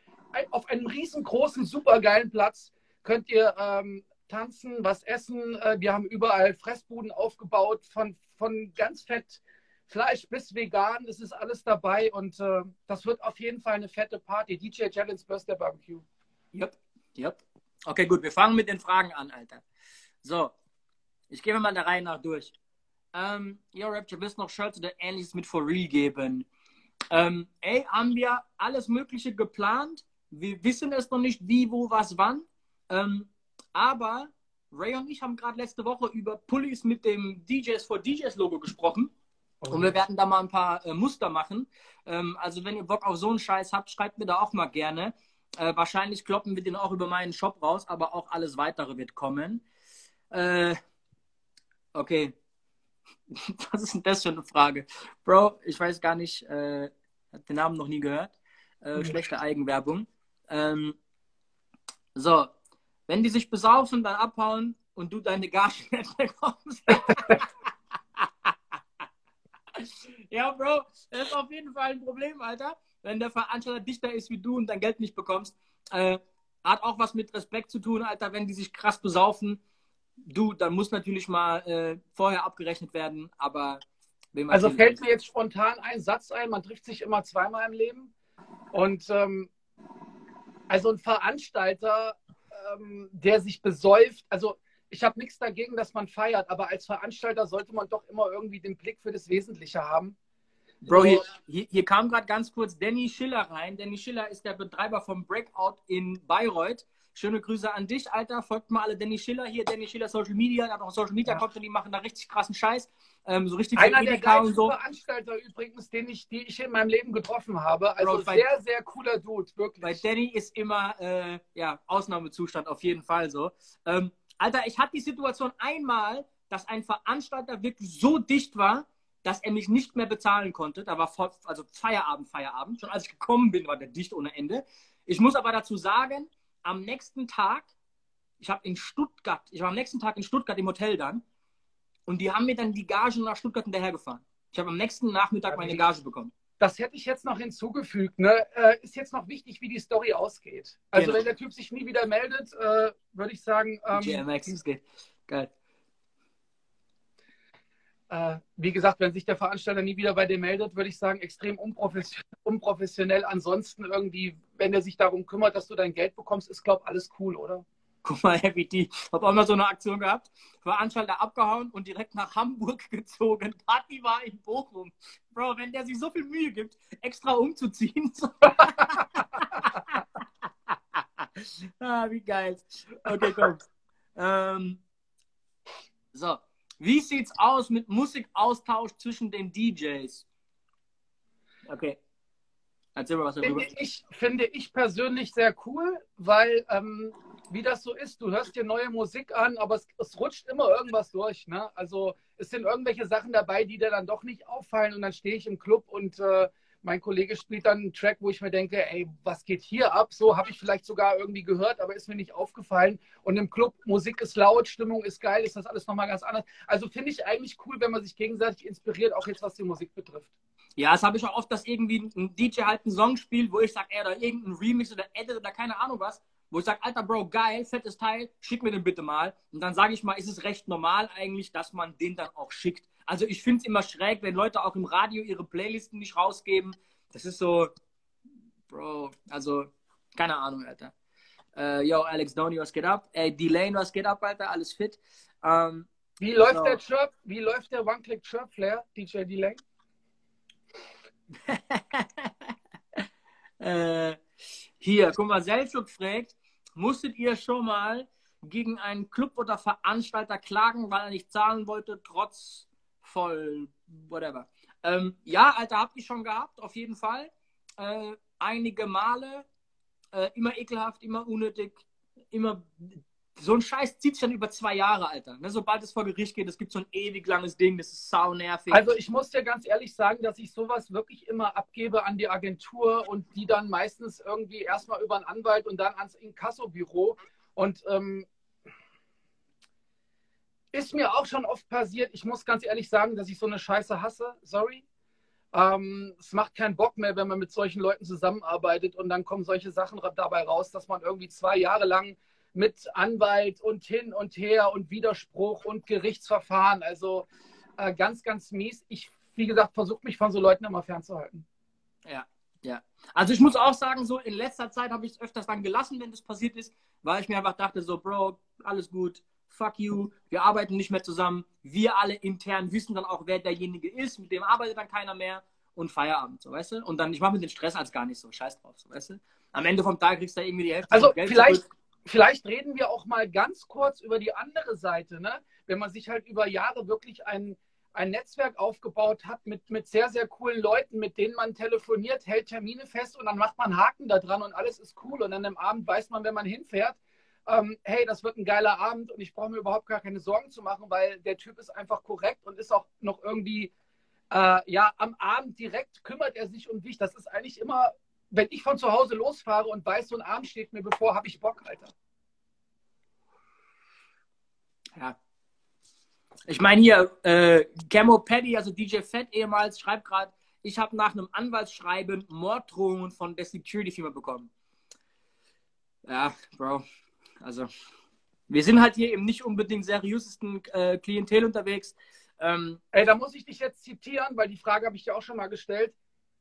auf einem riesengroßen, supergeilen Platz könnt ihr ähm, tanzen, was essen. Äh, wir haben überall Fressbuden aufgebaut, von, von ganz fett Fleisch bis vegan. Es ist alles dabei und äh, das wird auf jeden Fall eine fette Party. DJ Jellens Birthday Barbecue. Yep, yep. Okay, gut, wir fangen mit den Fragen an, Alter. So, ich gehe mal der Reihe nach durch. Ähm, yo, Rapture, willst du noch Shirts oder ähnliches mit For Real geben? Ähm, ey, haben wir alles Mögliche geplant. Wir wissen es noch nicht, wie, wo, was, wann. Ähm, aber Ray und ich haben gerade letzte Woche über Pullis mit dem DJs for DJs Logo gesprochen. Und wir werden da mal ein paar äh, Muster machen. Ähm, also wenn ihr Bock auf so einen Scheiß habt, schreibt mir da auch mal gerne. Äh, wahrscheinlich kloppen wir den auch über meinen Shop raus, aber auch alles weitere wird kommen. Äh, okay. Was ist denn das für eine Frage? Bro, ich weiß gar nicht, äh, hab den Namen noch nie gehört. Äh, Mhm. Schlechte Eigenwerbung. Ähm, so, wenn die sich besaufen, dann abhauen und du deine Gage nicht bekommst. ja, Bro, das ist auf jeden Fall ein Problem, Alter. Wenn der Veranstalter dichter ist wie du und dein Geld nicht bekommst. Äh, hat auch was mit Respekt zu tun, Alter, wenn die sich krass besaufen. Du, dann muss natürlich mal äh, vorher abgerechnet werden, aber Also fällt mir jetzt spontan ein Satz ein, man trifft sich immer zweimal im Leben. Und ähm, also ein Veranstalter, ähm, der sich besäuft, also ich habe nichts dagegen, dass man feiert, aber als Veranstalter sollte man doch immer irgendwie den Blick für das Wesentliche haben. Bro, hier, hier, kam gerade ganz kurz Danny Schiller rein. Danny Schiller ist der Betreiber vom Breakout in Bayreuth. Schöne Grüße an dich, Alter. Folgt mal alle Danny Schiller hier. Danny Schiller Social Media, hat auch Social Media Content, die machen da richtig krassen Scheiß. Ähm, so richtig Einer der geilsten so. Veranstalter übrigens, den ich, die ich in meinem Leben getroffen habe. Also Bro, sehr, sehr cooler Dude, wirklich. Bei Danny ist immer äh, ja, Ausnahmezustand, auf jeden Fall so. Ähm, Alter, ich hatte die Situation einmal, dass ein Veranstalter wirklich so dicht war, dass er mich nicht mehr bezahlen konnte. Da war voll, also Feierabend, Feierabend. Schon als ich gekommen bin, war der dicht ohne Ende. Ich muss aber dazu sagen, am nächsten Tag, ich habe in Stuttgart, ich war am nächsten Tag in Stuttgart im Hotel dann und die haben mir dann die Gage nach Stuttgart hinterhergefahren. Ich habe am nächsten Nachmittag meine Gage bekommen. Das hätte ich jetzt noch hinzugefügt. Ne? Äh, ist jetzt noch wichtig, wie die Story ausgeht. Also genau. wenn der Typ sich nie wieder meldet, äh, würde ich sagen. Ähm, GMX, es geht. Geil. Äh, wie gesagt, wenn sich der Veranstalter nie wieder bei dir meldet, würde ich sagen, extrem unprofessionell, unprofessionell. Ansonsten irgendwie, wenn er sich darum kümmert, dass du dein Geld bekommst, ist, glaube ich, alles cool, oder? Guck mal, Happy D. Habe auch mal so eine Aktion gehabt. Veranstalter abgehauen und direkt nach Hamburg gezogen. Party war in Bochum. Bro, wenn der sich so viel Mühe gibt, extra umzuziehen. ah, wie geil. Okay, komm. Ähm, so. Wie sieht's aus mit Musikaustausch zwischen den DJs? Okay. Erzähl mal was darüber. Finde ich, finde ich persönlich sehr cool, weil ähm, wie das so ist, du hörst dir neue Musik an, aber es, es rutscht immer irgendwas durch. Ne? Also es sind irgendwelche Sachen dabei, die dir dann doch nicht auffallen und dann stehe ich im Club und äh, mein Kollege spielt dann einen Track, wo ich mir denke, ey, was geht hier ab? So habe ich vielleicht sogar irgendwie gehört, aber ist mir nicht aufgefallen. Und im Club, Musik ist laut, Stimmung ist geil, ist das alles nochmal ganz anders. Also finde ich eigentlich cool, wenn man sich gegenseitig inspiriert, auch jetzt was die Musik betrifft. Ja, das habe ich auch oft, dass irgendwie ein DJ halt einen Song spielt, wo ich sage, ey, oder irgendein Remix oder Edit oder keine Ahnung was, wo ich sage, alter Bro, geil, fettes Teil, schick mir den bitte mal. Und dann sage ich mal, ist es recht normal eigentlich, dass man den dann auch schickt. Also ich finde es immer schräg, wenn Leute auch im Radio ihre Playlisten nicht rausgeben. Das ist so, Bro, also keine Ahnung, Alter. Äh, yo, Alex Donny, was geht ab? Ey, D-Lane, was geht ab, Alter? Alles fit. Ähm, wie läuft so. der Chirp? Wie läuft der One-Click-Chirp-Flair, DJ D-Lane? äh, hier, guck mal, Selchuk fragt, musstet ihr schon mal gegen einen Club oder Veranstalter klagen, weil er nicht zahlen wollte, trotz voll, whatever. Ähm, ja, Alter, habt ihr schon gehabt, auf jeden Fall. Äh, einige Male. Äh, immer ekelhaft, immer unnötig, immer. So ein Scheiß zieht sich dann über zwei Jahre, Alter. Ne, sobald es vor Gericht geht, es gibt so ein ewig langes Ding, das ist sau nervig. Also ich muss dir ganz ehrlich sagen, dass ich sowas wirklich immer abgebe an die Agentur und die dann meistens irgendwie erstmal über einen Anwalt und dann ans Inkassobüro. Und ähm, ist mir auch schon oft passiert. Ich muss ganz ehrlich sagen, dass ich so eine Scheiße hasse. Sorry. Ähm, es macht keinen Bock mehr, wenn man mit solchen Leuten zusammenarbeitet und dann kommen solche Sachen dabei raus, dass man irgendwie zwei Jahre lang mit Anwalt und hin und her und Widerspruch und Gerichtsverfahren, also äh, ganz, ganz mies. Ich, wie gesagt, versuche mich von so Leuten immer fernzuhalten. Ja, ja. Also ich muss auch sagen, so in letzter Zeit habe ich es öfters dann gelassen, wenn das passiert ist, weil ich mir einfach dachte, so, Bro, alles gut, fuck you, wir arbeiten nicht mehr zusammen. Wir alle intern wissen dann auch, wer derjenige ist, mit dem arbeitet dann keiner mehr und Feierabend, so weißt du? Und dann, ich mache mir den Stress als gar nicht so, scheiß drauf, so weißt du? Am Ende vom Tag kriegst du da irgendwie die Hälfte also vielleicht, zurück. vielleicht reden wir auch mal ganz kurz über die andere Seite, ne? Wenn man sich halt über Jahre wirklich ein, ein Netzwerk aufgebaut hat mit, mit sehr, sehr coolen Leuten, mit denen man telefoniert, hält Termine fest und dann macht man Haken da dran und alles ist cool. Und dann am Abend weiß man, wenn man hinfährt, ähm, hey, das wird ein geiler Abend und ich brauche mir überhaupt gar keine Sorgen zu machen, weil der Typ ist einfach korrekt und ist auch noch irgendwie, äh, ja, am Abend direkt kümmert er sich um dich. Das ist eigentlich immer, wenn ich von zu Hause losfahre und weiß, so ein Abend steht mir bevor, habe ich Bock, Alter. Ja. Ich meine hier, äh, Camo Paddy, also DJ Fett ehemals, schreibt gerade, ich habe nach einem Anwaltsschreiben Morddrohungen von der Security-Firma bekommen. Ja, Bro, also, wir sind halt hier eben nicht unbedingt seriösesten äh, Klientel unterwegs. Ähm, Ey, da muss ich dich jetzt zitieren, weil die Frage habe ich dir auch schon mal gestellt.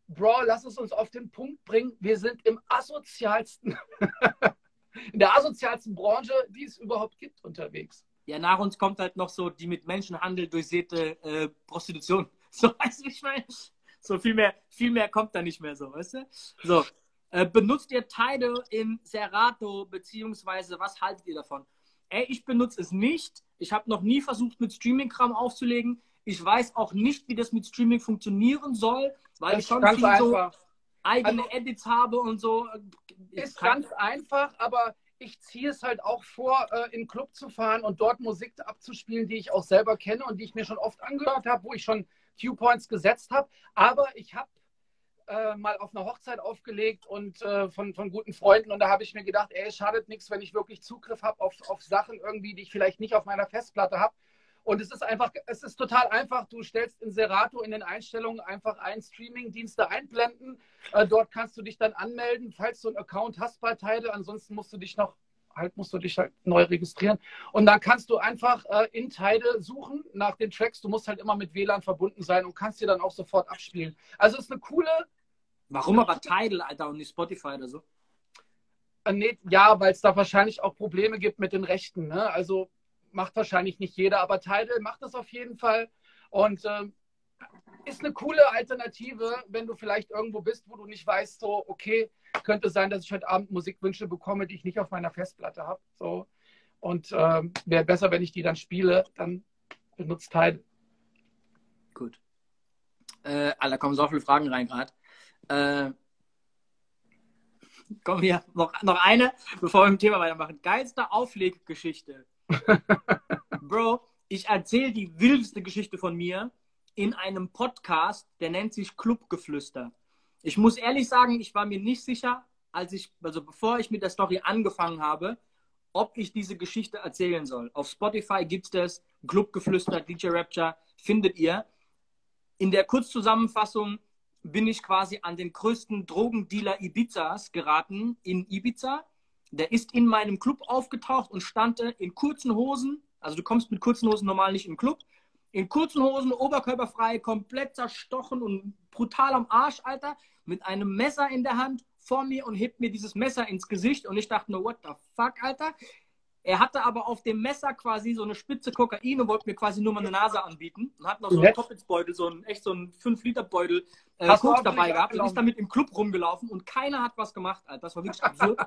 Bro, lass es uns auf den Punkt bringen. Wir sind im asozialsten, in der asozialsten Branche, die es überhaupt gibt, unterwegs. Ja, nach uns kommt halt noch so die mit Menschenhandel durchsäte äh, Prostitution. So weißt du, ich meine? So viel mehr, viel mehr kommt da nicht mehr so, weißt du? So. Äh, benutzt ihr Tidal in Serato, beziehungsweise was haltet ihr davon? Ey, ich benutze es nicht. Ich habe noch nie versucht, mit Streaming-Kram aufzulegen. Ich weiß auch nicht, wie das mit Streaming funktionieren soll, weil Das ich schon viel so einfach. eigene Also- Edits habe und so. Ist ganz einfach, aber ich ziehe es halt auch vor, äh, in den Club zu fahren und dort Musik abzuspielen, die ich auch selber kenne und die ich mir schon oft angehört habe, wo ich schon Viewpoints gesetzt habe. Aber ich habe äh, mal auf einer Hochzeit aufgelegt und äh, von, von guten Freunden und da habe ich mir gedacht, ey, schadet nichts, wenn ich wirklich Zugriff habe auf, auf Sachen irgendwie, die ich vielleicht nicht auf meiner Festplatte habe. Und es ist einfach, es ist total einfach. Du stellst in Serato in den Einstellungen einfach einen Streaming-Dienste einblenden. Äh, dort kannst du dich dann anmelden, falls du einen Account hast bei Tidal. Ansonsten musst du dich noch halt musst du dich halt neu registrieren. Und dann kannst du einfach äh, in Tidal suchen nach den Tracks. Du musst halt immer mit WLAN verbunden sein und kannst dir dann auch sofort abspielen. Also es ist eine coole, Warum aber Tidal, Alter, und nicht Spotify oder so? äh, nee, ja, weil es da wahrscheinlich auch Probleme gibt mit den Rechten. Ne? Also macht wahrscheinlich nicht jeder, aber Tidal macht das auf jeden Fall. Und ähm, ist eine coole Alternative, wenn du vielleicht irgendwo bist, wo du nicht weißt, so, okay, könnte sein, dass ich heute Abend Musikwünsche bekomme, die ich nicht auf meiner Festplatte habe. So. Und ähm, wäre besser, wenn ich die dann spiele, dann benutzt Tidal. Gut. Äh, Alter, kommen so viele Fragen rein gerade. Äh, komm hier, noch, noch eine, bevor wir mit dem Thema weitermachen. Geilste Aufleggeschichte. Bro, ich erzähle die wildeste Geschichte von mir in einem Podcast, der nennt sich Clubgeflüster. Ich muss ehrlich sagen, ich war mir nicht sicher, als ich, also bevor ich mit der Story angefangen habe, ob ich diese Geschichte erzählen soll. Auf Spotify gibt es das, Clubgeflüster, DJ Rapture, findet ihr. In der Kurzzusammenfassung bin ich quasi an den größten Drogendealer Ibizas geraten in Ibiza. Der ist in meinem Club aufgetaucht und stand in kurzen Hosen. Also du kommst mit kurzen Hosen normal nicht im Club. In kurzen Hosen, oberkörperfrei, komplett zerstochen und brutal am Arsch, Alter. Mit einem Messer in der Hand vor mir und hebt mir dieses Messer ins Gesicht. Und ich dachte nur, what the fuck, Alter? Er hatte aber auf dem Messer quasi so eine Spitze Kokain und wollte mir quasi nur mal eine Nase anbieten. Und hat noch so einen. Toppitsbeutel, so einen, echt so einen 5-Liter-Beutel äh, Hast Koks dabei gehabt und ist damit im Club rumgelaufen und keiner hat was gemacht, Alter. Das war wirklich absurd.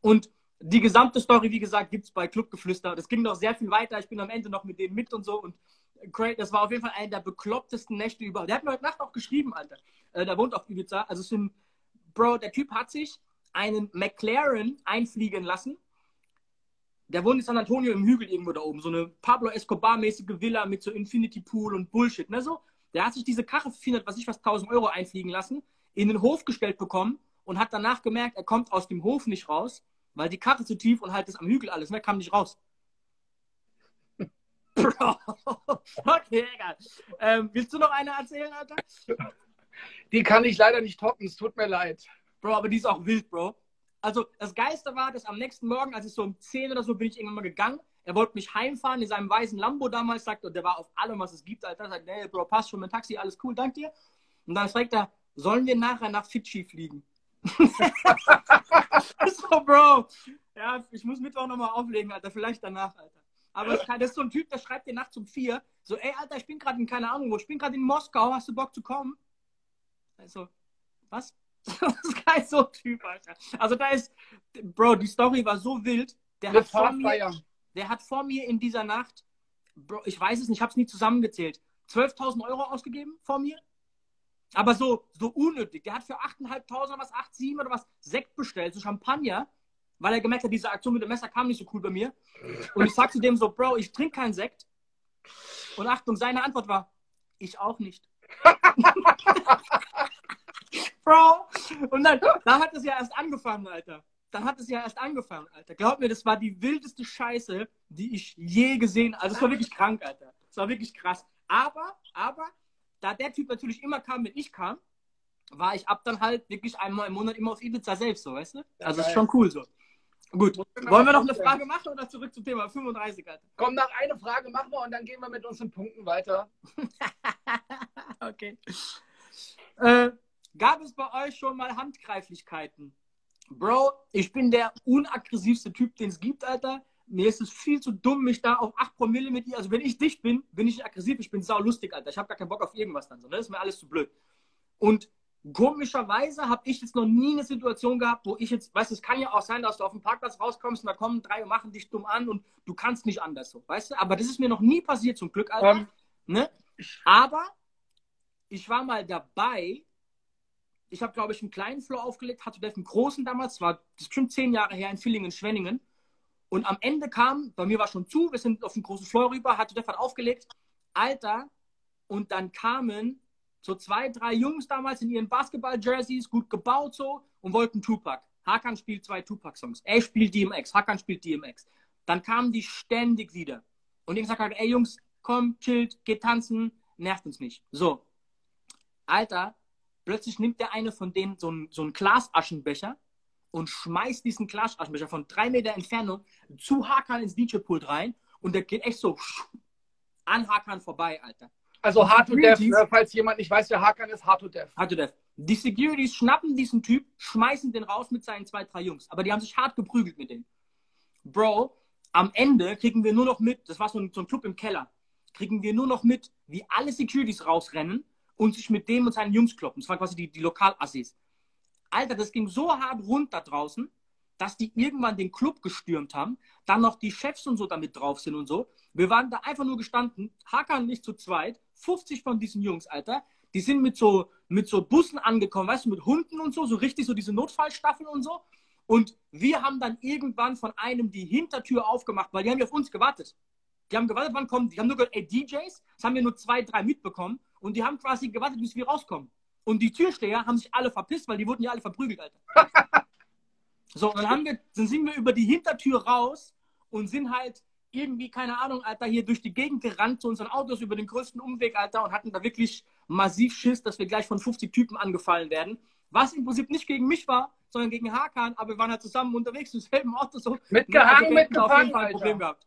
und die gesamte Story, wie gesagt, gibt es bei Clubgeflüster. Das ging noch sehr viel weiter. Ich bin am Ende noch mit denen mit und so. Und Craig, das war auf jeden Fall eine der beklopptesten Nächte überhaupt. Der hat mir heute Nacht auch geschrieben, Alter. Äh, der wohnt auf Ibiza. Also es sind, Bro, der Typ hat sich einen McLaren einfliegen lassen. Der wohnt in San Antonio im Hügel irgendwo da oben. So eine Pablo Escobar-mäßige Villa mit so Infinity Pool und Bullshit. Ne, so. Der hat sich diese Karre für 400, was ich was, 1000 Euro einfliegen lassen, in den Hof gestellt bekommen und hat danach gemerkt, er kommt aus dem Hof nicht raus, weil die Karre zu tief und halt das am Hügel alles, ne, kam nicht raus. Bro. Okay, egal. Ähm, willst du noch eine erzählen, Alter? Die kann ich leider nicht toppen, es tut mir leid. Bro, aber die ist auch wild, Bro. Also, das Geiste war, dass am nächsten Morgen, als ich so um 10 oder so bin ich irgendwann mal gegangen, er wollte mich heimfahren in seinem weißen Lambo damals, sagt, und der war auf allem, was es gibt, Alter. Sagt, nee, Bro, passt schon mit Taxi, alles cool, dank dir. Und dann fragt er, sollen wir nachher nach Fidschi fliegen? so, Bro. Ja, ich muss Mittwoch nochmal auflegen, Alter. Vielleicht danach, Alter. Aber das das ist so ein Typ, der schreibt dir nachts um vier, so, ey, Alter, ich bin gerade in keine Ahnung wo, ich bin gerade in Moskau, hast du Bock zu kommen? Also, was? das ist kein so Typ, Alter. Also da ist, Bro, die Story war so wild. Der hat, vor mir, der hat vor mir in dieser Nacht, Bro, ich weiß es nicht, ich habe es nie zusammengezählt, 12.000 Euro ausgegeben vor mir. Aber so, so unnötig. Der hat für 8.500 oder was, 8, 7 oder was, Sekt bestellt, so Champagner, weil er gemerkt hat, diese Aktion mit dem Messer kam nicht so cool bei mir. Und ich sag zu dem so, Bro, ich trinke keinen Sekt. Und Achtung, seine Antwort war, ich auch nicht. Bro. Und dann, da hat es ja erst angefangen, Alter. Dann hat es ja erst angefangen, Alter. Glaub mir, das war die wildeste Scheiße, die ich je gesehen habe. Also es war wirklich krank, Alter. Es war wirklich krass. Aber, aber, da der Typ natürlich immer kam, wenn ich kam, war ich ab dann halt wirklich einmal im Monat immer auf Ibiza selbst, so, weißt du? Ja, Also ist schon cool so. Gut. Wollen wir noch eine. Frage machen oder zurück zum Thema 35, Alter? Komm, nach eine Frage machen wir und dann gehen wir mit unseren Punkten weiter. okay. Äh, gab es bei euch schon mal Handgreiflichkeiten? Bro, ich bin der unaggressivste Typ, den es gibt, Alter. mir ist es viel zu dumm, mich da auf 8 Promille mit ihr. Also, wenn ich dicht bin, bin ich aggressiv, ich bin sau lustig, Alter. Ich habe gar keinen Bock auf irgendwas dann. So, ne? Das ist mir alles zu blöd. Und komischerweise habe ich jetzt noch nie eine Situation gehabt, wo ich jetzt, weißt du, es kann ja auch sein, dass du auf dem Parkplatz rauskommst und da kommen drei und machen dich dumm an und du kannst nicht anders so, weißt du? Aber das ist mir noch nie passiert, zum Glück, Alter. Um, ähm, ne? Aber ich war mal dabei, ich habe, glaube ich, einen kleinen Flow aufgelegt, hatte Def einen großen damals, war das bestimmt zehn Jahre her in Villingen-Schwenningen. Und am Ende kam, bei mir war schon zu, wir sind auf den großen Floor rüber, hatte Def hat aufgelegt, Alter, und dann kamen so zwei, drei Jungs damals in ihren Basketball-Jerseys, gut gebaut so, und wollten Tupac. Hakan spielt zwei Tupac-Songs. Er spielt DMX, Hakan spielt DMX. Dann kamen die ständig wieder. Und ich gesagt habe, ey Jungs, komm, chillt, geht tanzen, nervt uns nicht. So. Alter, plötzlich nimmt der eine von denen so einen, so einen Glasaschenbecher und schmeißt diesen Glasaschenbecher von drei Meter Entfernung zu Hakan ins DJ-Pult rein und der geht echt so an Hakan vorbei, Alter. Also Hard to Death, ne? falls jemand nicht weiß, wer Hakan ist, Hard to Death. Hard to Death. Die Securities schnappen diesen Typ, schmeißen den raus mit seinen zwei, drei Jungs. Aber die haben sich hart geprügelt mit denen. Bro, am Ende kriegen wir nur noch mit, das war so ein, so ein Club im Keller, kriegen wir nur noch mit, wie alle Securities rausrennen und sich mit dem und seinen Jungs kloppen. Das waren quasi die, die Lokalassis. Alter, das ging so hart rund da draußen, dass die irgendwann den Club gestürmt haben, dann noch die Chefs und so damit drauf sind und so. Wir waren da einfach nur gestanden, Hakan nicht zu zweit, 50 von diesen Jungs, Alter, die sind mit so, mit so Bussen angekommen, weißt du, mit Hunden und so, so richtig so diese Notfallstaffeln und so. Und wir haben dann irgendwann von einem die Hintertür aufgemacht, weil die haben ja auf uns gewartet. Die haben gewartet, wann kommen die? Haben nur gesagt, ey, DJs, das haben wir nur zwei, drei mitbekommen. Und die haben quasi gewartet, bis wir rauskommen. Und die Türsteher haben sich alle verpisst, weil die wurden ja alle verprügelt, Alter. So, und dann, haben wir, dann sind wir über die Hintertür raus und sind halt irgendwie, keine Ahnung, Alter, hier durch die Gegend gerannt zu unseren Autos über den größten Umweg, Alter, und hatten da wirklich massiv Schiss, dass wir gleich von 50 Typen angefallen werden. Was im Prinzip nicht gegen mich war, sondern gegen Hakan, aber wir waren halt zusammen unterwegs im selben Auto. So. Mitgehangen, mitgefangen, auf jeden Fall ein Problem gehabt.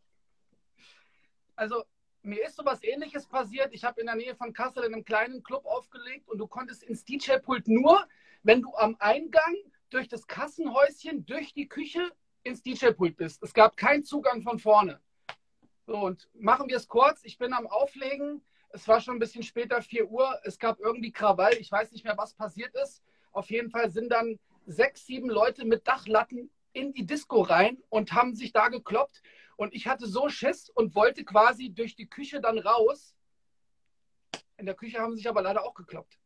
Also, mir ist sowas ähnliches passiert. Ich habe in der Nähe von Kassel in einem kleinen Club aufgelegt und du konntest ins DJ-Pult nur, wenn du am Eingang durch das Kassenhäuschen, durch die Küche ins DJ-Pult bist. Es gab keinen Zugang von vorne. So, und machen wir es kurz. Ich bin am Auflegen. Es war schon ein bisschen später, 4 Uhr. Es gab irgendwie Krawall. Ich weiß nicht mehr, was passiert ist. Auf jeden Fall sind dann sechs, sieben Leute mit Dachlatten in die Disco rein und haben sich da gekloppt. Und ich hatte so Schiss und wollte quasi durch die Küche dann raus. In der Küche haben sie sich aber leider auch gekloppt.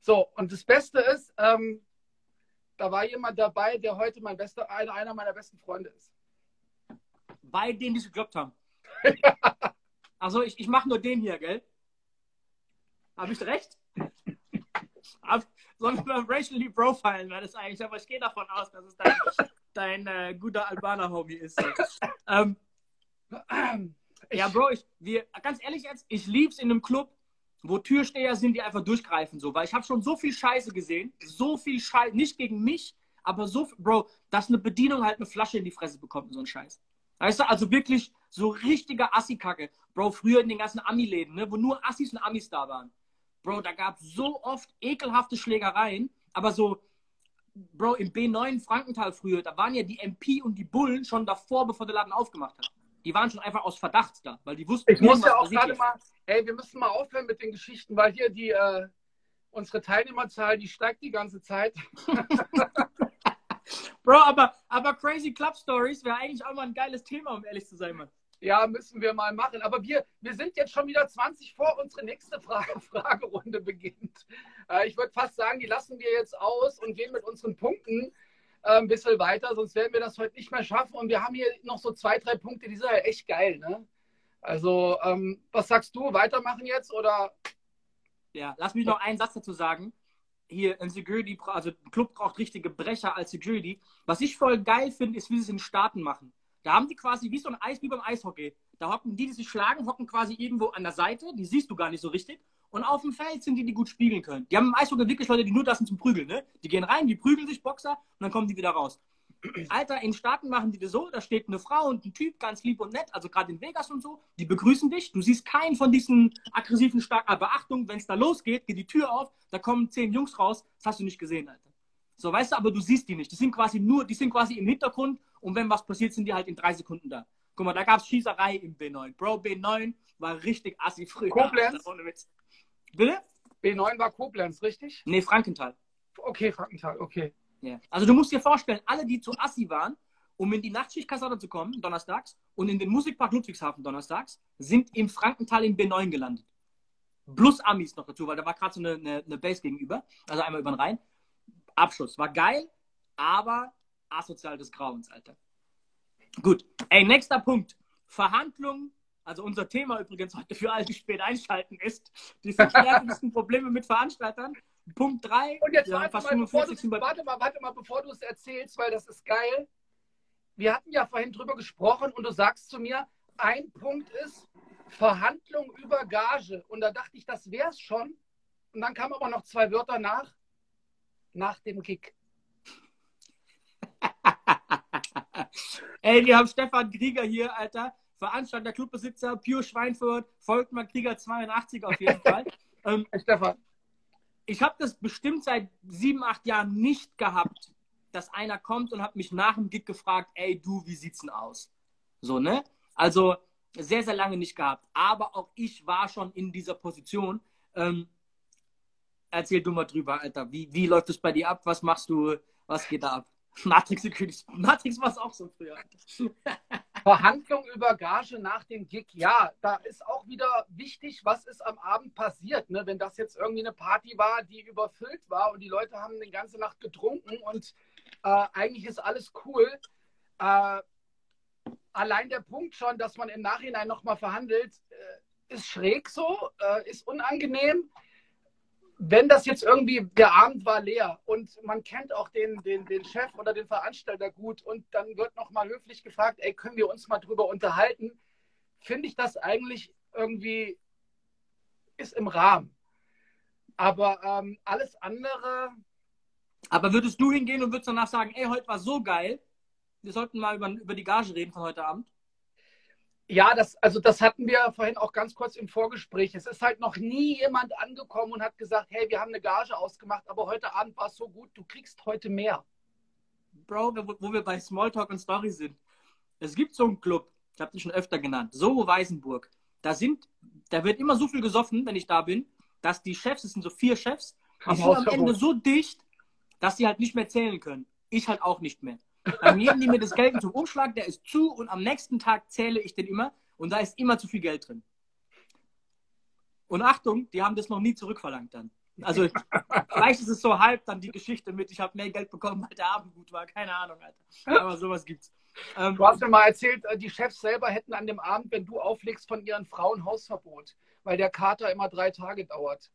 So, und das Beste ist, ähm, da war jemand dabei, der heute mein bester, einer, einer meiner besten Freunde ist. Bei denen, die es gekloppt haben. Also ich, ich mache nur den hier, gell? Habe ich recht? Sollen wir racially profilen, weil das eigentlich, aber ich gehe davon aus, dass es dein, dein äh, guter Albaner-Homie ist. Ähm, ja, Bro, ich, wir, ganz ehrlich jetzt, ich lieb's in einem Club, wo Türsteher sind, die einfach durchgreifen, so, weil ich habe schon so viel Scheiße gesehen, so viel Scheiße, nicht gegen mich, aber so, Bro, dass eine Bedienung halt eine Flasche in die Fresse bekommt, so ein Scheiß. Weißt du, also wirklich so richtige Assi-Kacke. Bro, früher in den ganzen Ami-Läden, ne, wo nur Assis und Amis da waren. Bro, da gab es so oft ekelhafte Schlägereien, aber so, Bro, im B9 Frankenthal früher, da waren ja die MP und die Bullen schon davor, bevor der Laden aufgemacht hat die waren schon einfach aus Verdacht da, weil die wussten, ich muss ja auch gerade mal, ey, wir müssen mal aufhören mit den Geschichten, weil hier die äh, unsere Teilnehmerzahl, die steigt die ganze Zeit. Bro, aber, aber Crazy Club Stories wäre eigentlich auch mal ein geiles Thema, um ehrlich zu sein, Mann. Ja, müssen wir mal machen. Aber wir, wir sind jetzt schon wieder 20 vor unsere nächste Frage, Fragerunde beginnt. Äh, ich würde fast sagen, die lassen wir jetzt aus und gehen mit unseren Punkten äh, ein bisschen weiter, sonst werden wir das heute nicht mehr schaffen. Und wir haben hier noch so zwei, drei Punkte, die sind ja echt geil. Ne? Also, ähm, was sagst du? Weitermachen jetzt oder? Ja, lass mich noch einen Satz dazu sagen. Hier, ein Security, also ein Club braucht richtige Brecher als Security. Was ich voll geil finde, ist, wie sie es in Staaten machen. Da haben die quasi wie so ein Eis, wie beim Eishockey. Da hocken die, die sich schlagen, hocken quasi irgendwo an der Seite, die siehst du gar nicht so richtig. Und auf dem Feld sind die, die gut spiegeln können. Die haben im Eishockey wirklich Leute, die nur das sind zum Prügeln. Ne? Die gehen rein, die prügeln sich Boxer und dann kommen die wieder raus. Alter, in Staaten machen die das so, da steht eine Frau und ein Typ, ganz lieb und nett, also gerade in Vegas und so, die begrüßen dich. Du siehst keinen von diesen aggressiven Stark, aber Achtung, wenn es da losgeht, geht die Tür auf, da kommen zehn Jungs raus, das hast du nicht gesehen, Alter. So, weißt du, aber du siehst die nicht. Die sind quasi nur, die sind quasi im Hintergrund und wenn was passiert, sind die halt in drei Sekunden da. Guck mal, da gab es Schießerei im B9. Bro, B9 war richtig assi früher. Koblenz? Ohne Witz. Bitte? B9 war Koblenz, richtig? Nee, Frankenthal. Okay, Frankenthal, okay. Ja. Also du musst dir vorstellen, alle, die zu assi waren, um in die Nachtschichtkaserne zu kommen, donnerstags, und in den Musikpark Ludwigshafen donnerstags, sind im Frankenthal in B9 gelandet. Plus Amis noch dazu, weil da war gerade so eine, eine, eine Base gegenüber. Also einmal über den Rhein. Abschluss. War geil, aber asozial des Grauens, Alter. Gut. Ey, nächster Punkt. Verhandlungen. Also unser Thema übrigens heute für alle, die spät einschalten, ist die nervigsten Probleme mit Veranstaltern. Punkt 3. Und jetzt warte mal, bevor warte mal, warte mal, bevor du es erzählst, weil das ist geil. Wir hatten ja vorhin drüber gesprochen und du sagst zu mir, ein Punkt ist Verhandlung über Gage. Und da dachte ich, das wäre es schon. Und dann kamen aber noch zwei Wörter nach. Nach dem Gig. Ey, wir haben Stefan Krieger hier, Alter. Veranstalter, Clubbesitzer, Pure Schweinfurt, Volkmar Krieger 82 auf jeden Fall. ähm, Stefan. Ich habe das bestimmt seit sieben, acht Jahren nicht gehabt, dass einer kommt und hat mich nach dem Gig gefragt, ey du, wie sieht's denn aus? So, ne? Also sehr, sehr lange nicht gehabt. Aber auch ich war schon in dieser Position. Ähm, erzähl du mal drüber, Alter. Wie, wie läuft es bei dir ab? Was machst du? Was geht da ab? Matrix Security. Matrix war es auch so früher. Verhandlung über Gage nach dem Gig. Ja, da ist auch wieder wichtig, was ist am Abend passiert. Ne? Wenn das jetzt irgendwie eine Party war, die überfüllt war und die Leute haben die ganze Nacht getrunken und äh, eigentlich ist alles cool. Äh, allein der Punkt schon, dass man im Nachhinein nochmal verhandelt, äh, ist schräg so, äh, ist unangenehm wenn das jetzt irgendwie, der Abend war leer und man kennt auch den, den, den Chef oder den Veranstalter gut und dann wird nochmal höflich gefragt, ey, können wir uns mal drüber unterhalten, finde ich das eigentlich irgendwie ist im Rahmen. Aber ähm, alles andere. Aber würdest du hingehen und würdest danach sagen, ey, heute war so geil, wir sollten mal über, über die Gage reden von heute Abend? Ja, das, also das hatten wir vorhin auch ganz kurz im Vorgespräch. Es ist halt noch nie jemand angekommen und hat gesagt, hey, wir haben eine Gage ausgemacht, aber heute Abend war es so gut, du kriegst heute mehr. Bro, wo wir bei Smalltalk und Story sind. Es gibt so einen Club, ich habe den schon öfter genannt, so Weißenburg. Da sind, da wird immer so viel gesoffen, wenn ich da bin, dass die Chefs, es sind so vier Chefs, die sind am Ende so dicht, dass sie halt nicht mehr zählen können. Ich halt auch nicht mehr. Dann geben die mir das Geld zum Umschlag, der ist zu und am nächsten Tag zähle ich den immer und da ist immer zu viel Geld drin. Und Achtung, die haben das noch nie zurückverlangt dann. Also vielleicht ist es so halb dann die Geschichte mit, ich habe mehr Geld bekommen, weil der Abend gut war. Keine Ahnung, Alter. Aber sowas gibt's. Ähm, du hast mir mal erzählt, äh, die Chefs selber hätten an dem Abend, wenn du auflegst, von ihren Frauen Hausverbot, weil der Kater immer drei Tage dauert.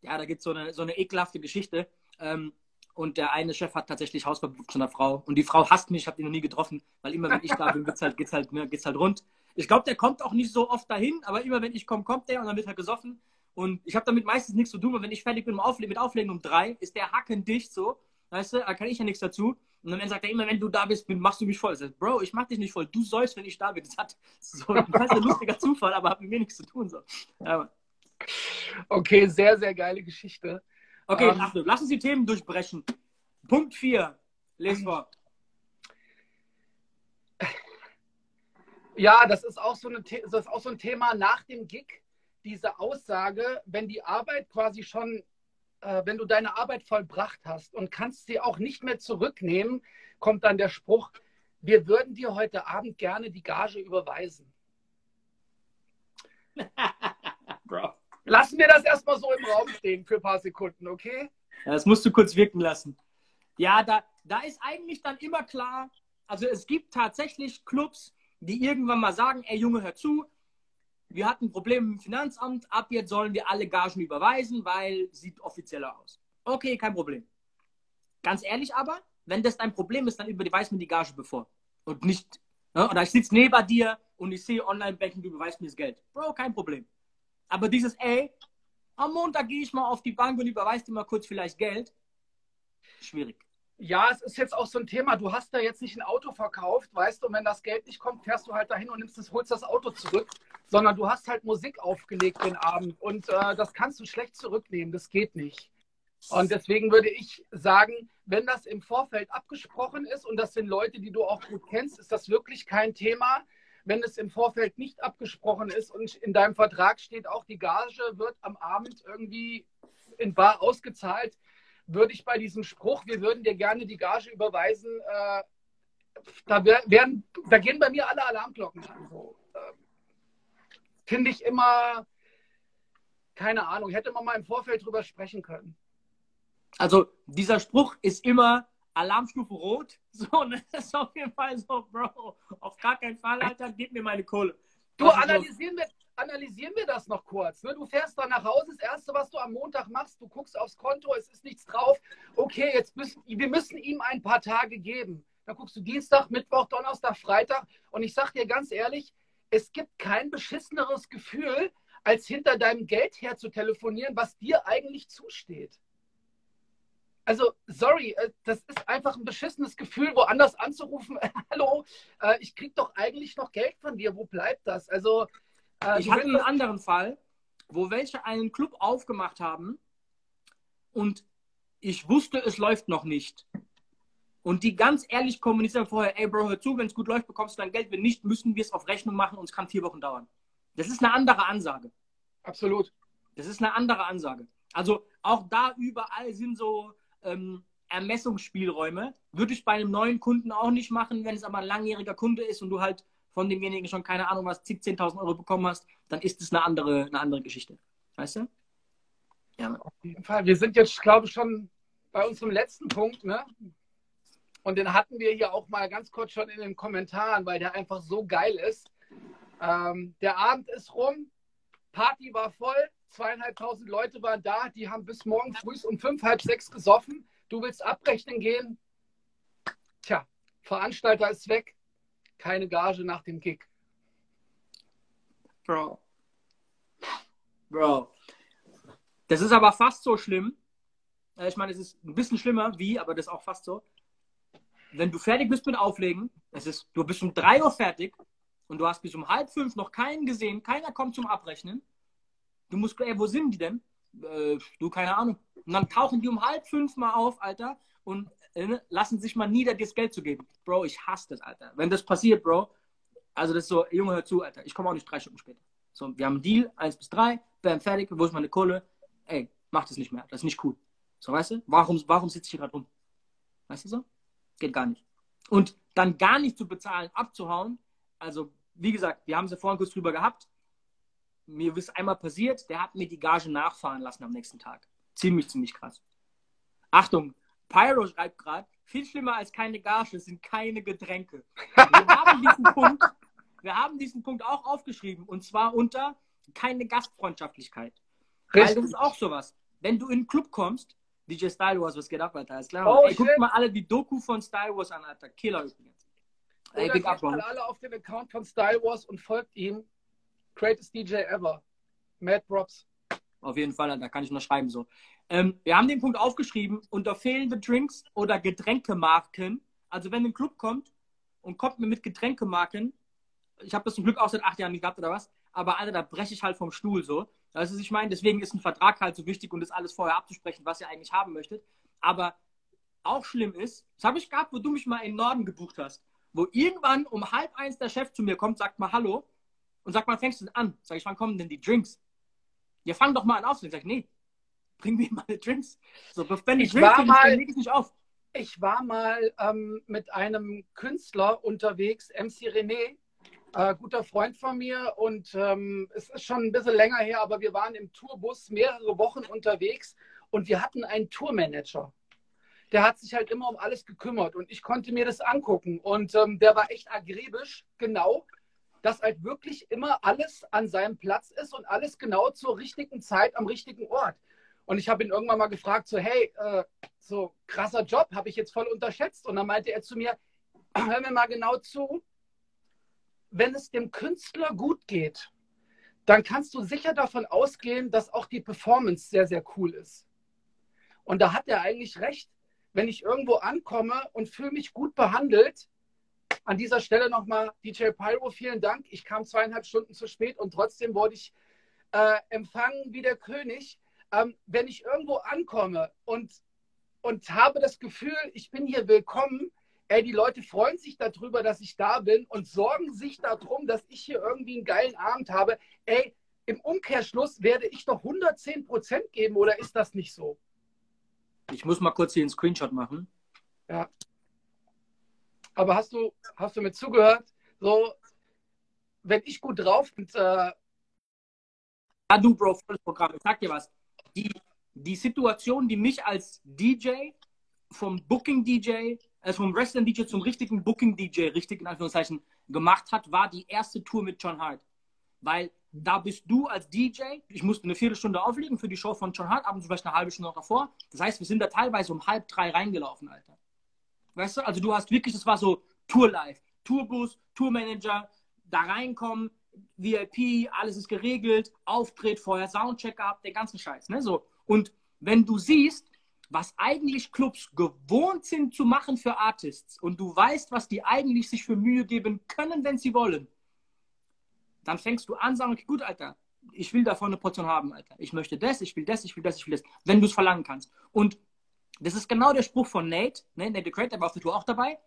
Ja, da gibt es so eine, so eine ekelhafte Geschichte. Ähm, und der eine Chef hat tatsächlich Hausverbot von der Frau. Und die Frau hasst mich, ich habe die noch nie getroffen, weil immer wenn ich da bin, geht's halt, geht's halt, ne, geht's halt rund. Ich glaube, der kommt auch nicht so oft dahin, aber immer wenn ich komme, kommt der und dann wird er gesoffen. Und ich habe damit meistens nichts zu tun, weil wenn ich fertig bin mit Auflegen, mit Auflegen um drei, ist der Hacken dicht so. Weißt du, da kann ich ja nichts dazu. Und dann sagt er immer, wenn du da bist, machst du mich voll. Ich sag, Bro, ich mach dich nicht voll. Du sollst, wenn ich da bin. Das hat so ein lustiger Zufall, aber hat mit mir nichts zu tun. So. Ja, okay, sehr, sehr geile Geschichte. Okay, um, ähm, Achtung, lass uns die Themen durchbrechen. Punkt 4. Les vor. Ja, das ist, auch so eine, das ist auch so ein Thema nach dem Gig, diese Aussage, wenn die Arbeit quasi schon, äh, wenn du deine Arbeit vollbracht hast und kannst sie auch nicht mehr zurücknehmen, kommt dann der Spruch, wir würden dir heute Abend gerne die Gage überweisen. Bro. Lassen wir das erstmal so im Raum stehen für ein paar Sekunden, okay? Ja, das musst du kurz wirken lassen. Ja, da, da ist eigentlich dann immer klar, also es gibt tatsächlich Clubs, die irgendwann mal sagen, ey Junge, hör zu, wir hatten Probleme im Finanzamt, ab jetzt sollen wir alle Gagen überweisen, weil sieht offizieller aus. Okay, kein Problem. Ganz ehrlich aber, wenn das dein Problem ist, dann überweist mir die Gage bevor. Und nicht, ne? oder ich sitze neben dir und ich sehe Online-Banking, du überweist mir das Geld. Bro, kein Problem. Aber dieses, ey, am Montag gehe ich mal auf die Bank und überweist dir mal kurz vielleicht Geld, schwierig. Ja, es ist jetzt auch so ein Thema. Du hast da jetzt nicht ein Auto verkauft, weißt du, und wenn das Geld nicht kommt, fährst du halt dahin und nimmst das, holst das Auto zurück, sondern du hast halt Musik aufgelegt den Abend und äh, das kannst du schlecht zurücknehmen. Das geht nicht. Und deswegen würde ich sagen, wenn das im Vorfeld abgesprochen ist und das sind Leute, die du auch gut kennst, ist das wirklich kein Thema. Wenn es im Vorfeld nicht abgesprochen ist und in deinem Vertrag steht auch, die Gage wird am Abend irgendwie in Bar ausgezahlt, würde ich bei diesem Spruch, wir würden dir gerne die Gage überweisen, äh, da, werden, da gehen bei mir alle Alarmglocken an. So. Äh, Finde ich immer, keine Ahnung, hätte man mal im Vorfeld drüber sprechen können. Also dieser Spruch ist immer Alarmstufe rot. So, ne? das ist auf jeden Fall so, Bro. Auf gar keinen Fall, Alter, gib mir meine Kohle. Du, analysieren wir, analysieren wir das noch kurz. Ne? Du fährst dann nach Hause, das Erste, was du am Montag machst, du guckst aufs Konto, es ist nichts drauf. Okay, jetzt müssen wir müssen ihm ein paar Tage geben. Dann guckst du Dienstag, Mittwoch, Donnerstag, Freitag. Und ich sag dir ganz ehrlich, es gibt kein beschisseneres Gefühl, als hinter deinem Geld her zu telefonieren, was dir eigentlich zusteht. Also, sorry, äh, das ist einfach ein beschissenes Gefühl, woanders anzurufen. Hallo, äh, ich krieg doch eigentlich noch Geld von dir. Wo bleibt das? Also, äh, ich hatte einen anderen Fall, wo welche einen Club aufgemacht haben und ich wusste, es läuft noch nicht. Und die ganz ehrlich kommunizieren vorher, ey Bro, hör zu, wenn es gut läuft, bekommst du dein Geld. Wenn nicht, müssen wir es auf Rechnung machen und es kann vier Wochen dauern. Das ist eine andere Ansage. Absolut. Das ist eine andere Ansage. Also auch da überall sind so ähm, Ermessungsspielräume. Würde ich bei einem neuen Kunden auch nicht machen, wenn es aber ein langjähriger Kunde ist und du halt von demjenigen schon keine Ahnung was, 10.000 10 Euro bekommen hast, dann ist es eine andere, eine andere Geschichte. Weißt du? Ja. Auf jeden Fall. Wir sind jetzt, glaube ich, schon bei unserem letzten Punkt, ne? Und den hatten wir hier auch mal ganz kurz schon in den Kommentaren, weil der einfach so geil ist. Ähm, der Abend ist rum, Party war voll, zweieinhalbtausend Leute waren da, die haben bis morgen früh um fünf, halb sechs gesoffen. Du willst abrechnen gehen? Tja, Veranstalter ist weg, keine Gage nach dem Gig. Bro. Bro. Das ist aber fast so schlimm. Äh, ich meine, es ist ein bisschen schlimmer, wie, aber das ist auch fast so wenn du fertig bist mit Auflegen, es ist, du bist um 3 Uhr fertig und du hast bis um halb fünf noch keinen gesehen, keiner kommt zum Abrechnen. Du musst, ey, wo sind die denn? Äh, du, keine Ahnung. Und dann tauchen die um halb fünf mal auf, Alter, und äh, lassen sich mal nieder, dir das Geld zu geben. Bro, ich hasse das, Alter. Wenn das passiert, Bro, also das ist so, Junge, hör zu, Alter, ich komme auch nicht drei Stunden später. So, wir haben einen Deal, eins bis drei, bam, fertig, wo ist meine Kohle? Ey, mach das nicht mehr, das ist nicht cool. So, weißt du? Warum, warum sitze ich hier gerade rum? Weißt du so? Geht gar nicht. Und dann gar nicht zu bezahlen, abzuhauen. Also, wie gesagt, wir haben es ja vorhin kurz drüber gehabt. Mir ist einmal passiert, der hat mir die Gage nachfahren lassen am nächsten Tag. Ziemlich, ziemlich krass. Achtung, Pyro schreibt gerade, viel schlimmer als keine Gage sind keine Getränke. Wir haben diesen Punkt, wir haben diesen Punkt auch aufgeschrieben und zwar unter keine Gastfreundschaftlichkeit. Richtig. Weil das ist auch sowas. Wenn du in einen Club kommst DJ Style Wars, was geht ab, Alter? Ist klar. Oh, Ey, guckt mal alle die Doku von Style Wars an, Alter. Killer übrigens. Ey, Big Up, mal alle auf den Account von Style Wars und folgt ihm. Greatest DJ ever. Mad Props. Auf jeden Fall, da kann ich noch schreiben so. Ähm, wir haben den Punkt aufgeschrieben, unter fehlende Drinks oder Getränkemarken. Also wenn ein Club kommt und kommt mir mit Getränkemarken, ich habe das zum Glück auch seit acht Jahren nicht gehabt oder was, aber Alter, da breche ich halt vom Stuhl so. Also ich meine, deswegen ist ein Vertrag halt so wichtig und das alles vorher abzusprechen, was ihr eigentlich haben möchtet. Aber auch schlimm ist, das habe ich gehabt, wo du mich mal in den Norden gebucht hast, wo irgendwann um halb eins der Chef zu mir kommt, sagt mal Hallo und sagt mal, fängst du an? Sag ich, wann kommen denn die Drinks? Ja, fang doch mal an aufzunehmen. Sag ich, nee, bring mir mal Drinks. So, wenn ich Drinks kriege, dann leg ich nicht auf. Ich war mal ähm, mit einem Künstler unterwegs, MC René, äh, guter Freund von mir und ähm, es ist schon ein bisschen länger her, aber wir waren im Tourbus mehrere Wochen unterwegs und wir hatten einen Tourmanager. Der hat sich halt immer um alles gekümmert und ich konnte mir das angucken und ähm, der war echt agribisch, genau, dass halt wirklich immer alles an seinem Platz ist und alles genau zur richtigen Zeit am richtigen Ort. Und ich habe ihn irgendwann mal gefragt, so, hey, äh, so krasser Job, habe ich jetzt voll unterschätzt. Und dann meinte er zu mir, hör mir mal genau zu, wenn es dem Künstler gut geht, dann kannst du sicher davon ausgehen, dass auch die Performance sehr, sehr cool ist. Und da hat er eigentlich recht. Wenn ich irgendwo ankomme und fühle mich gut behandelt, an dieser Stelle nochmal DJ Pyro, vielen Dank. Ich kam zweieinhalb Stunden zu spät und trotzdem wurde ich äh, empfangen wie der König. ähm, wenn ich irgendwo ankomme und, und habe das Gefühl, ich bin hier willkommen, ey, die Leute freuen sich darüber, dass ich da bin und sorgen sich darum, dass ich hier irgendwie einen geilen Abend habe. Ey, im Umkehrschluss werde ich doch 110 Prozent geben oder ist das nicht so? Ich muss mal kurz hier einen Screenshot machen. Ja. Aber hast du, hast du mir zugehört? So, wenn ich gut drauf bin, äh, ja, du, Bro, volles Programm. Ich sag dir was. Die, die Situation, die mich als DJ vom Booking-DJ, also vom Wrestling-DJ zum richtigen Booking-DJ, richtig in Anführungszeichen, gemacht hat, war die erste Tour mit John Hart. Weil da bist du als DJ, ich musste eine Viertelstunde auflegen für die Show von John Hart, abends vielleicht eine halbe Stunde noch davor. Das heißt, wir sind da teilweise um halb drei reingelaufen, Alter. Weißt du, also du hast wirklich, das war so Tour-Live, Tourbus, Tourmanager, da reinkommen, VIP, alles ist geregelt, Auftritt, vorher Soundcheck ab, der ganze Scheiß. Ne? So. Und wenn du siehst, was eigentlich Clubs gewohnt sind zu machen für Artists und du weißt, was die eigentlich sich für Mühe geben können, wenn sie wollen, dann fängst du an, sagen, okay, gut, Alter, ich will davon eine Portion haben, Alter. Ich möchte das, ich will das, ich will das, ich will das, wenn du es verlangen kannst. Und das ist genau der Spruch von Nate, ne? Nate the Great, der war auf der Tour auch dabei.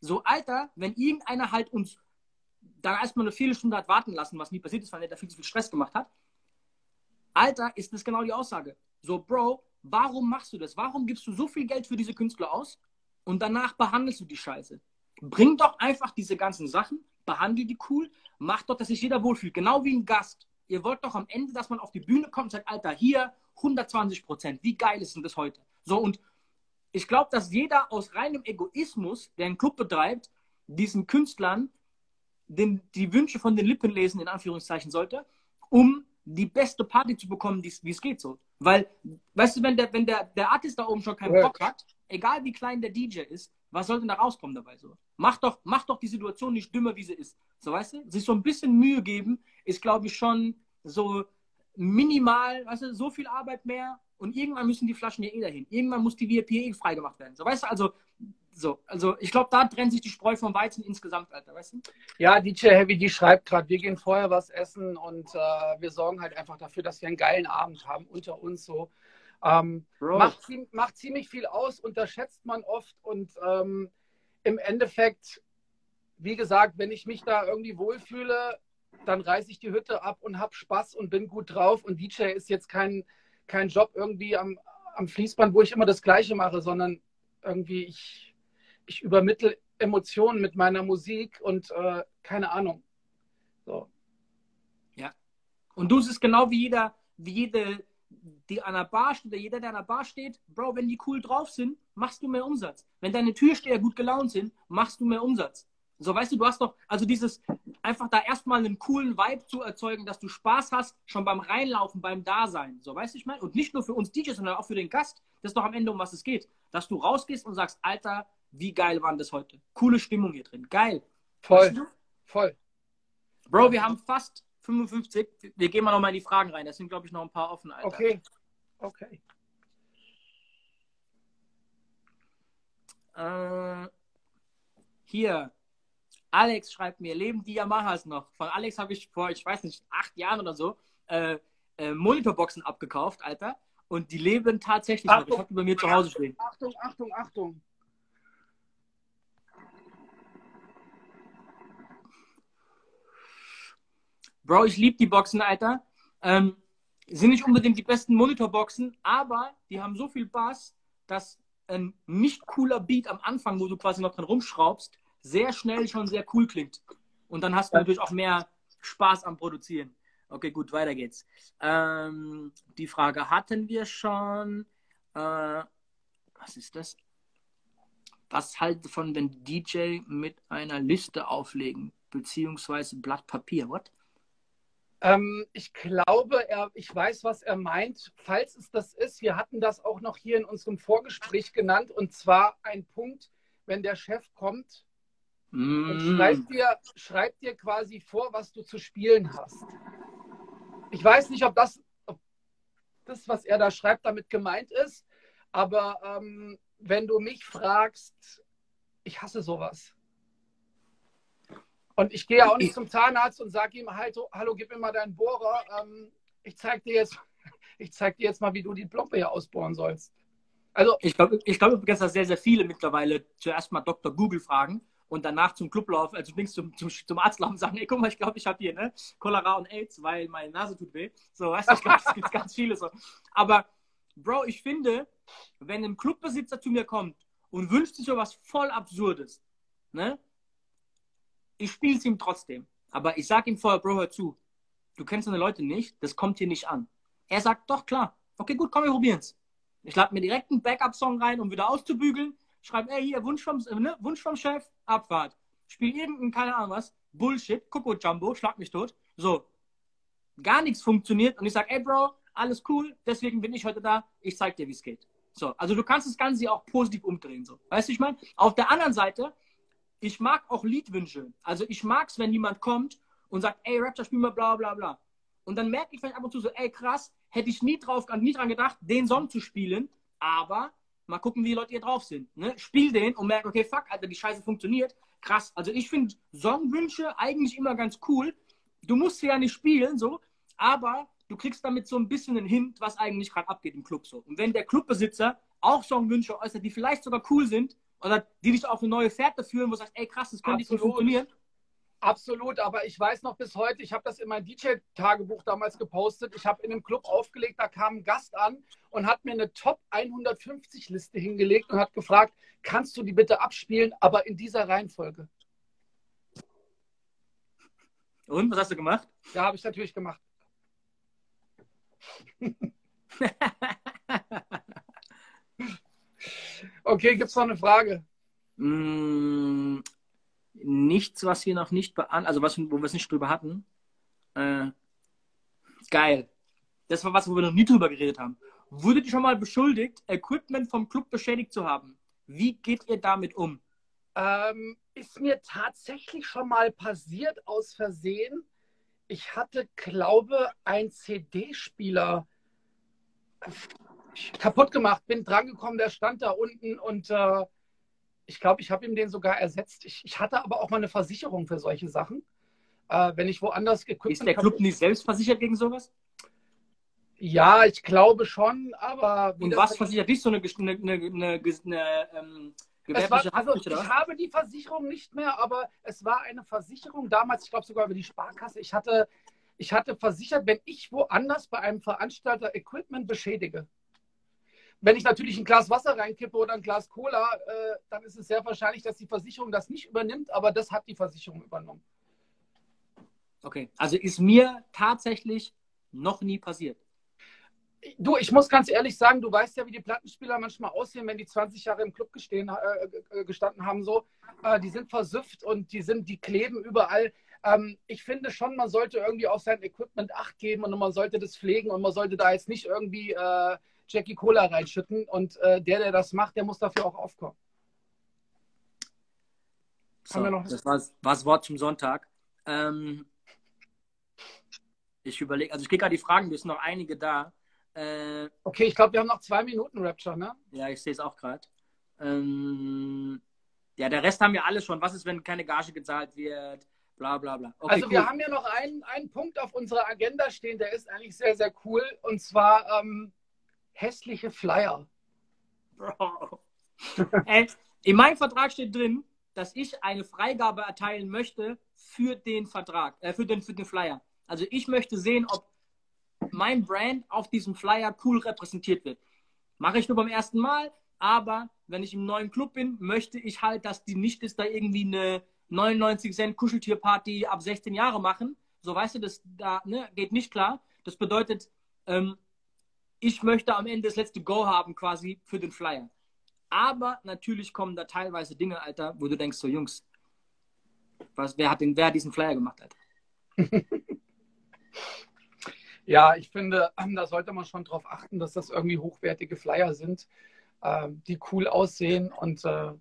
So, Alter, wenn irgendeiner halt uns dann erstmal eine Viertelstunde hat warten lassen, was nie passiert ist, weil er viel zu viel Stress gemacht hat. Alter, ist das genau die Aussage. So, Bro, warum machst du das? Warum gibst du so viel Geld für diese Künstler aus und danach behandelst du die Scheiße? Bring doch einfach diese ganzen Sachen, behandle die cool, mach doch, dass sich jeder wohlfühlt. Genau wie ein Gast. Ihr wollt doch am Ende, dass man auf die Bühne kommt und sagt, Alter, hier 120 Prozent. Wie geil ist denn das heute? So, und ich glaube, dass jeder aus reinem Egoismus, der einen Club betreibt, diesen Künstlern den, die Wünsche von den Lippen lesen, in Anführungszeichen sollte, um die beste Party zu bekommen, wie es geht so. Weil, weißt du, wenn der, wenn der, der Artist da oben schon keinen Bock hat, egal wie klein der DJ ist, was soll denn da rauskommen dabei so? Mach doch, mach doch die Situation nicht dümmer, wie sie ist. So, weißt du? Sich so ein bisschen Mühe geben, ist, glaube ich, schon so minimal, weißt du, so viel Arbeit mehr und irgendwann müssen die Flaschen ja eh dahin. Irgendwann muss die VIP eh freigemacht werden. So, weißt du, also so, also ich glaube, da trennt sich die Spreu vom Weizen insgesamt, Alter, weißt du? Ja, DJ Heavy, die schreibt gerade, wir gehen vorher was essen und äh, wir sorgen halt einfach dafür, dass wir einen geilen Abend haben unter uns so. Ähm, macht, macht, ziemlich viel aus, unterschätzt man oft und ähm, im Endeffekt, wie gesagt, wenn ich mich da irgendwie wohlfühle, dann reiße ich die Hütte ab und habe Spaß und bin gut drauf und DJ ist jetzt kein, kein Job irgendwie am, am Fließband, wo ich immer das Gleiche mache, sondern irgendwie ich ich übermittle Emotionen mit meiner Musik und äh, keine Ahnung. So. Ja. Und du siehst genau wie jeder, wie jede, die an der Bar steht, jeder, der an der Bar steht, Bro, wenn die cool drauf sind, machst du mehr Umsatz. Wenn deine Türsteher gut gelaunt sind, machst du mehr Umsatz. So, weißt du, du hast doch, also dieses, einfach da erstmal einen coolen Vibe zu erzeugen, dass du Spaß hast, schon beim Reinlaufen, beim Dasein. So, weißt du, ich meine? Und nicht nur für uns DJs, sondern auch für den Gast. Das ist doch am Ende, um was es geht. Dass du rausgehst und sagst, Alter, wie geil waren das heute? Coole Stimmung hier drin. Geil. Voll. Voll. Bro, wir haben fast 55. Wir gehen mal noch mal in die Fragen rein. Das sind, glaube ich, noch ein paar offen. Alter. Okay. Okay. Äh, hier. Alex schreibt mir, leben die Yamahas noch? Von Alex habe ich vor, ich weiß nicht, acht Jahren oder so, äh, äh, Monitorboxen abgekauft, Alter. Und die leben tatsächlich Achtung, noch. Ich habe die bei mir zu Hause stehen. Achtung, Achtung, Achtung. Bro, ich liebe die Boxen, Alter. Ähm, sind nicht unbedingt die besten Monitorboxen, aber die haben so viel Bass, dass ein nicht cooler Beat am Anfang, wo du quasi noch dran rumschraubst, sehr schnell schon sehr cool klingt. Und dann hast du natürlich auch mehr Spaß am Produzieren. Okay, gut, weiter geht's. Ähm, die Frage hatten wir schon. Äh, was ist das? Was halt von, wenn DJ mit einer Liste auflegen, beziehungsweise Blatt Papier? What? Ähm, ich glaube, er, ich weiß, was er meint. Falls es das ist, wir hatten das auch noch hier in unserem Vorgespräch genannt, und zwar ein Punkt, wenn der Chef kommt mm. und schreibt dir, schreibt dir quasi vor, was du zu spielen hast. Ich weiß nicht, ob das, ob das was er da schreibt, damit gemeint ist, aber ähm, wenn du mich fragst, ich hasse sowas. Und ich gehe ja auch nicht zum Zahnarzt und sage ihm halt, hallo, gib mir mal deinen Bohrer. Ähm, ich zeige dir jetzt, ich zeig dir jetzt mal, wie du die Plombe hier ausbohren sollst. Also, ich glaube ich glaub übrigens, dass sehr, sehr viele mittlerweile zuerst mal Dr. Google fragen und danach zum Club laufen, also links zum, zum, zum Arzt laufen und sagen, ey, guck mal, ich glaube, ich habe hier ne, Cholera und AIDS, weil meine Nase tut weh. So, weißt du, ich glaube, es gibt ganz viele so. Aber, Bro, ich finde, wenn ein Clubbesitzer zu mir kommt und wünscht sich so was voll Absurdes, ne, ich spiele es ihm trotzdem. Aber ich sage ihm vorher, Bro, hör zu, du kennst deine Leute nicht, das kommt hier nicht an. Er sagt, doch, klar. Okay, gut, komm, wir probieren's. Ich lade mir direkt einen Backup-Song rein, um wieder auszubügeln. Schreibe, ey, hier, Wunsch vom, äh, ne? Wunsch vom Chef, Abfahrt. Spiel irgendein, keine Ahnung was, Bullshit, Coco Jumbo, schlag mich tot. So. Gar nichts funktioniert und ich sage, ey, Bro, alles cool, deswegen bin ich heute da, ich zeig dir, wie es geht. So, also du kannst das Ganze auch positiv umdrehen. So. Weißt du, ich meine? Auf der anderen Seite, ich mag auch Liedwünsche. Also ich mag es, wenn jemand kommt und sagt, ey, Raptor, spiel mal bla bla bla. Und dann merke ich vielleicht ab und zu so, ey, krass, hätte ich nie, drauf, nie dran gedacht, den Song zu spielen, aber mal gucken, wie die Leute hier drauf sind. Ne? Spiel den und merke, okay, fuck, Alter, die Scheiße funktioniert. Krass. Also ich finde Songwünsche eigentlich immer ganz cool. Du musst sie ja nicht spielen, so, aber du kriegst damit so ein bisschen einen Hint, was eigentlich gerade abgeht im Club so. Und wenn der Clubbesitzer auch Songwünsche äußert, die vielleicht sogar cool sind oder die dich auf eine neue Fährte führen, wo du sagst, ey krass, das könnte nicht funktionieren, Absolut, aber ich weiß noch bis heute, ich habe das in mein DJ-Tagebuch damals gepostet. Ich habe in einem Club aufgelegt, da kam ein Gast an und hat mir eine Top 150 Liste hingelegt und hat gefragt, kannst du die bitte abspielen, aber in dieser Reihenfolge. Und was hast du gemacht? Ja, habe ich natürlich gemacht. okay, gibt es noch eine Frage? Mm, nichts, was wir noch nicht beantworten, also was, wo wir es nicht drüber hatten. Äh, geil. Das war was, wo wir noch nie drüber geredet haben. Wurdet ihr schon mal beschuldigt, Equipment vom Club beschädigt zu haben? Wie geht ihr damit um? Ähm, ist mir tatsächlich schon mal passiert aus Versehen. Ich hatte, glaube, ein CD-Spieler kaputt gemacht, bin drangekommen, der stand da unten und äh, ich glaube, ich habe ihm den sogar ersetzt. Ich, ich, hatte aber auch mal eine Versicherung für solche Sachen. Äh, wenn ich woanders Equipment Ist der Club nicht selbst versichert gegen sowas? Ja, ich glaube schon, aber. Und was versichert dich so eine, eine, eine, eine, ähm, war, also ich habe die Versicherung nicht mehr, aber es war eine Versicherung damals, ich glaube sogar über die Sparkasse. Ich hatte, ich hatte versichert, wenn ich woanders bei einem Veranstalter Equipment beschädige, wenn ich natürlich ein Glas Wasser reinkippe oder ein Glas Cola, äh, dann ist es sehr wahrscheinlich, dass die Versicherung das nicht übernimmt, aber das hat die Versicherung übernommen. Okay, also ist mir tatsächlich noch nie passiert. Du, ich muss ganz ehrlich sagen, du weißt ja, wie die Plattenspieler manchmal aussehen, wenn die 20 Jahre im Club gestehen, äh, äh, gestanden haben. So, äh, die sind versüfft und die sind, die kleben überall. Ähm, ich finde schon, man sollte irgendwie auf sein Equipment Acht geben und man sollte das pflegen und man sollte da jetzt nicht irgendwie äh, Jackie Cola reinschütten und äh, der, der das macht, der muss dafür auch aufkommen. So, das war, war das Wort zum Sonntag. Ähm, ich überlege, also ich gehe gerade die Fragen, es sind noch einige da. Äh, okay, ich glaube, wir haben noch zwei Minuten Rapture, ne? Ja, ich sehe es auch gerade. Ähm, ja, der Rest haben wir alle schon. Was ist, wenn keine Gage gezahlt wird? Bla bla bla. Okay, also cool. wir haben ja noch einen, einen Punkt auf unserer Agenda stehen, der ist eigentlich sehr, sehr cool. Und zwar ähm, hässliche Flyer. Bro. Ey, in meinem Vertrag steht drin, dass ich eine Freigabe erteilen möchte für den Vertrag, äh, für, den, für den Flyer. Also ich möchte sehen, ob mein Brand auf diesem Flyer cool repräsentiert wird. Mache ich nur beim ersten Mal, aber wenn ich im neuen Club bin, möchte ich halt, dass die nicht ist da irgendwie eine 99 Cent Kuscheltierparty ab 16 Jahre machen. So weißt du, das da ne, geht nicht klar. Das bedeutet, ähm, ich möchte am Ende das letzte Go haben quasi für den Flyer. Aber natürlich kommen da teilweise Dinge, Alter, wo du denkst, so Jungs, was, wer, hat den, wer hat diesen Flyer gemacht, Alter? ja, ich finde, ähm, da sollte man schon darauf achten, dass das irgendwie hochwertige Flyer sind, äh, die cool aussehen. Und äh,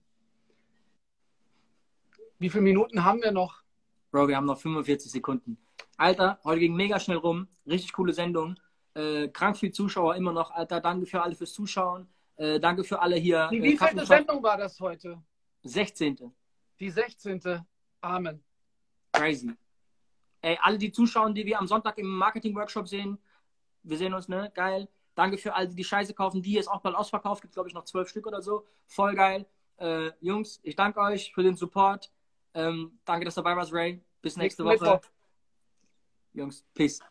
wie viele Minuten haben wir noch? Bro, wir haben noch 45 Sekunden. Alter, heute ging mega schnell rum. Richtig coole Sendung. Äh, krank viel Zuschauer immer noch, Alter. Danke für alle fürs Zuschauen. Äh, danke für alle hier. Die äh, wievielte Sendung war das heute? 16. Die 16. Amen. Crazy. Ey, alle die Zuschauer, die wir am Sonntag im Marketing-Workshop sehen, Wir sehen uns, ne? Geil. Danke für all die, die Scheiße kaufen. Die ist auch bald ausverkauft. Gibt, glaube ich, noch zwölf Stück oder so. Voll geil. Äh, Jungs, ich danke euch für den Support. Ähm, danke, dass du dabei warst, Ray. Bis nächste Woche. Jungs, Peace.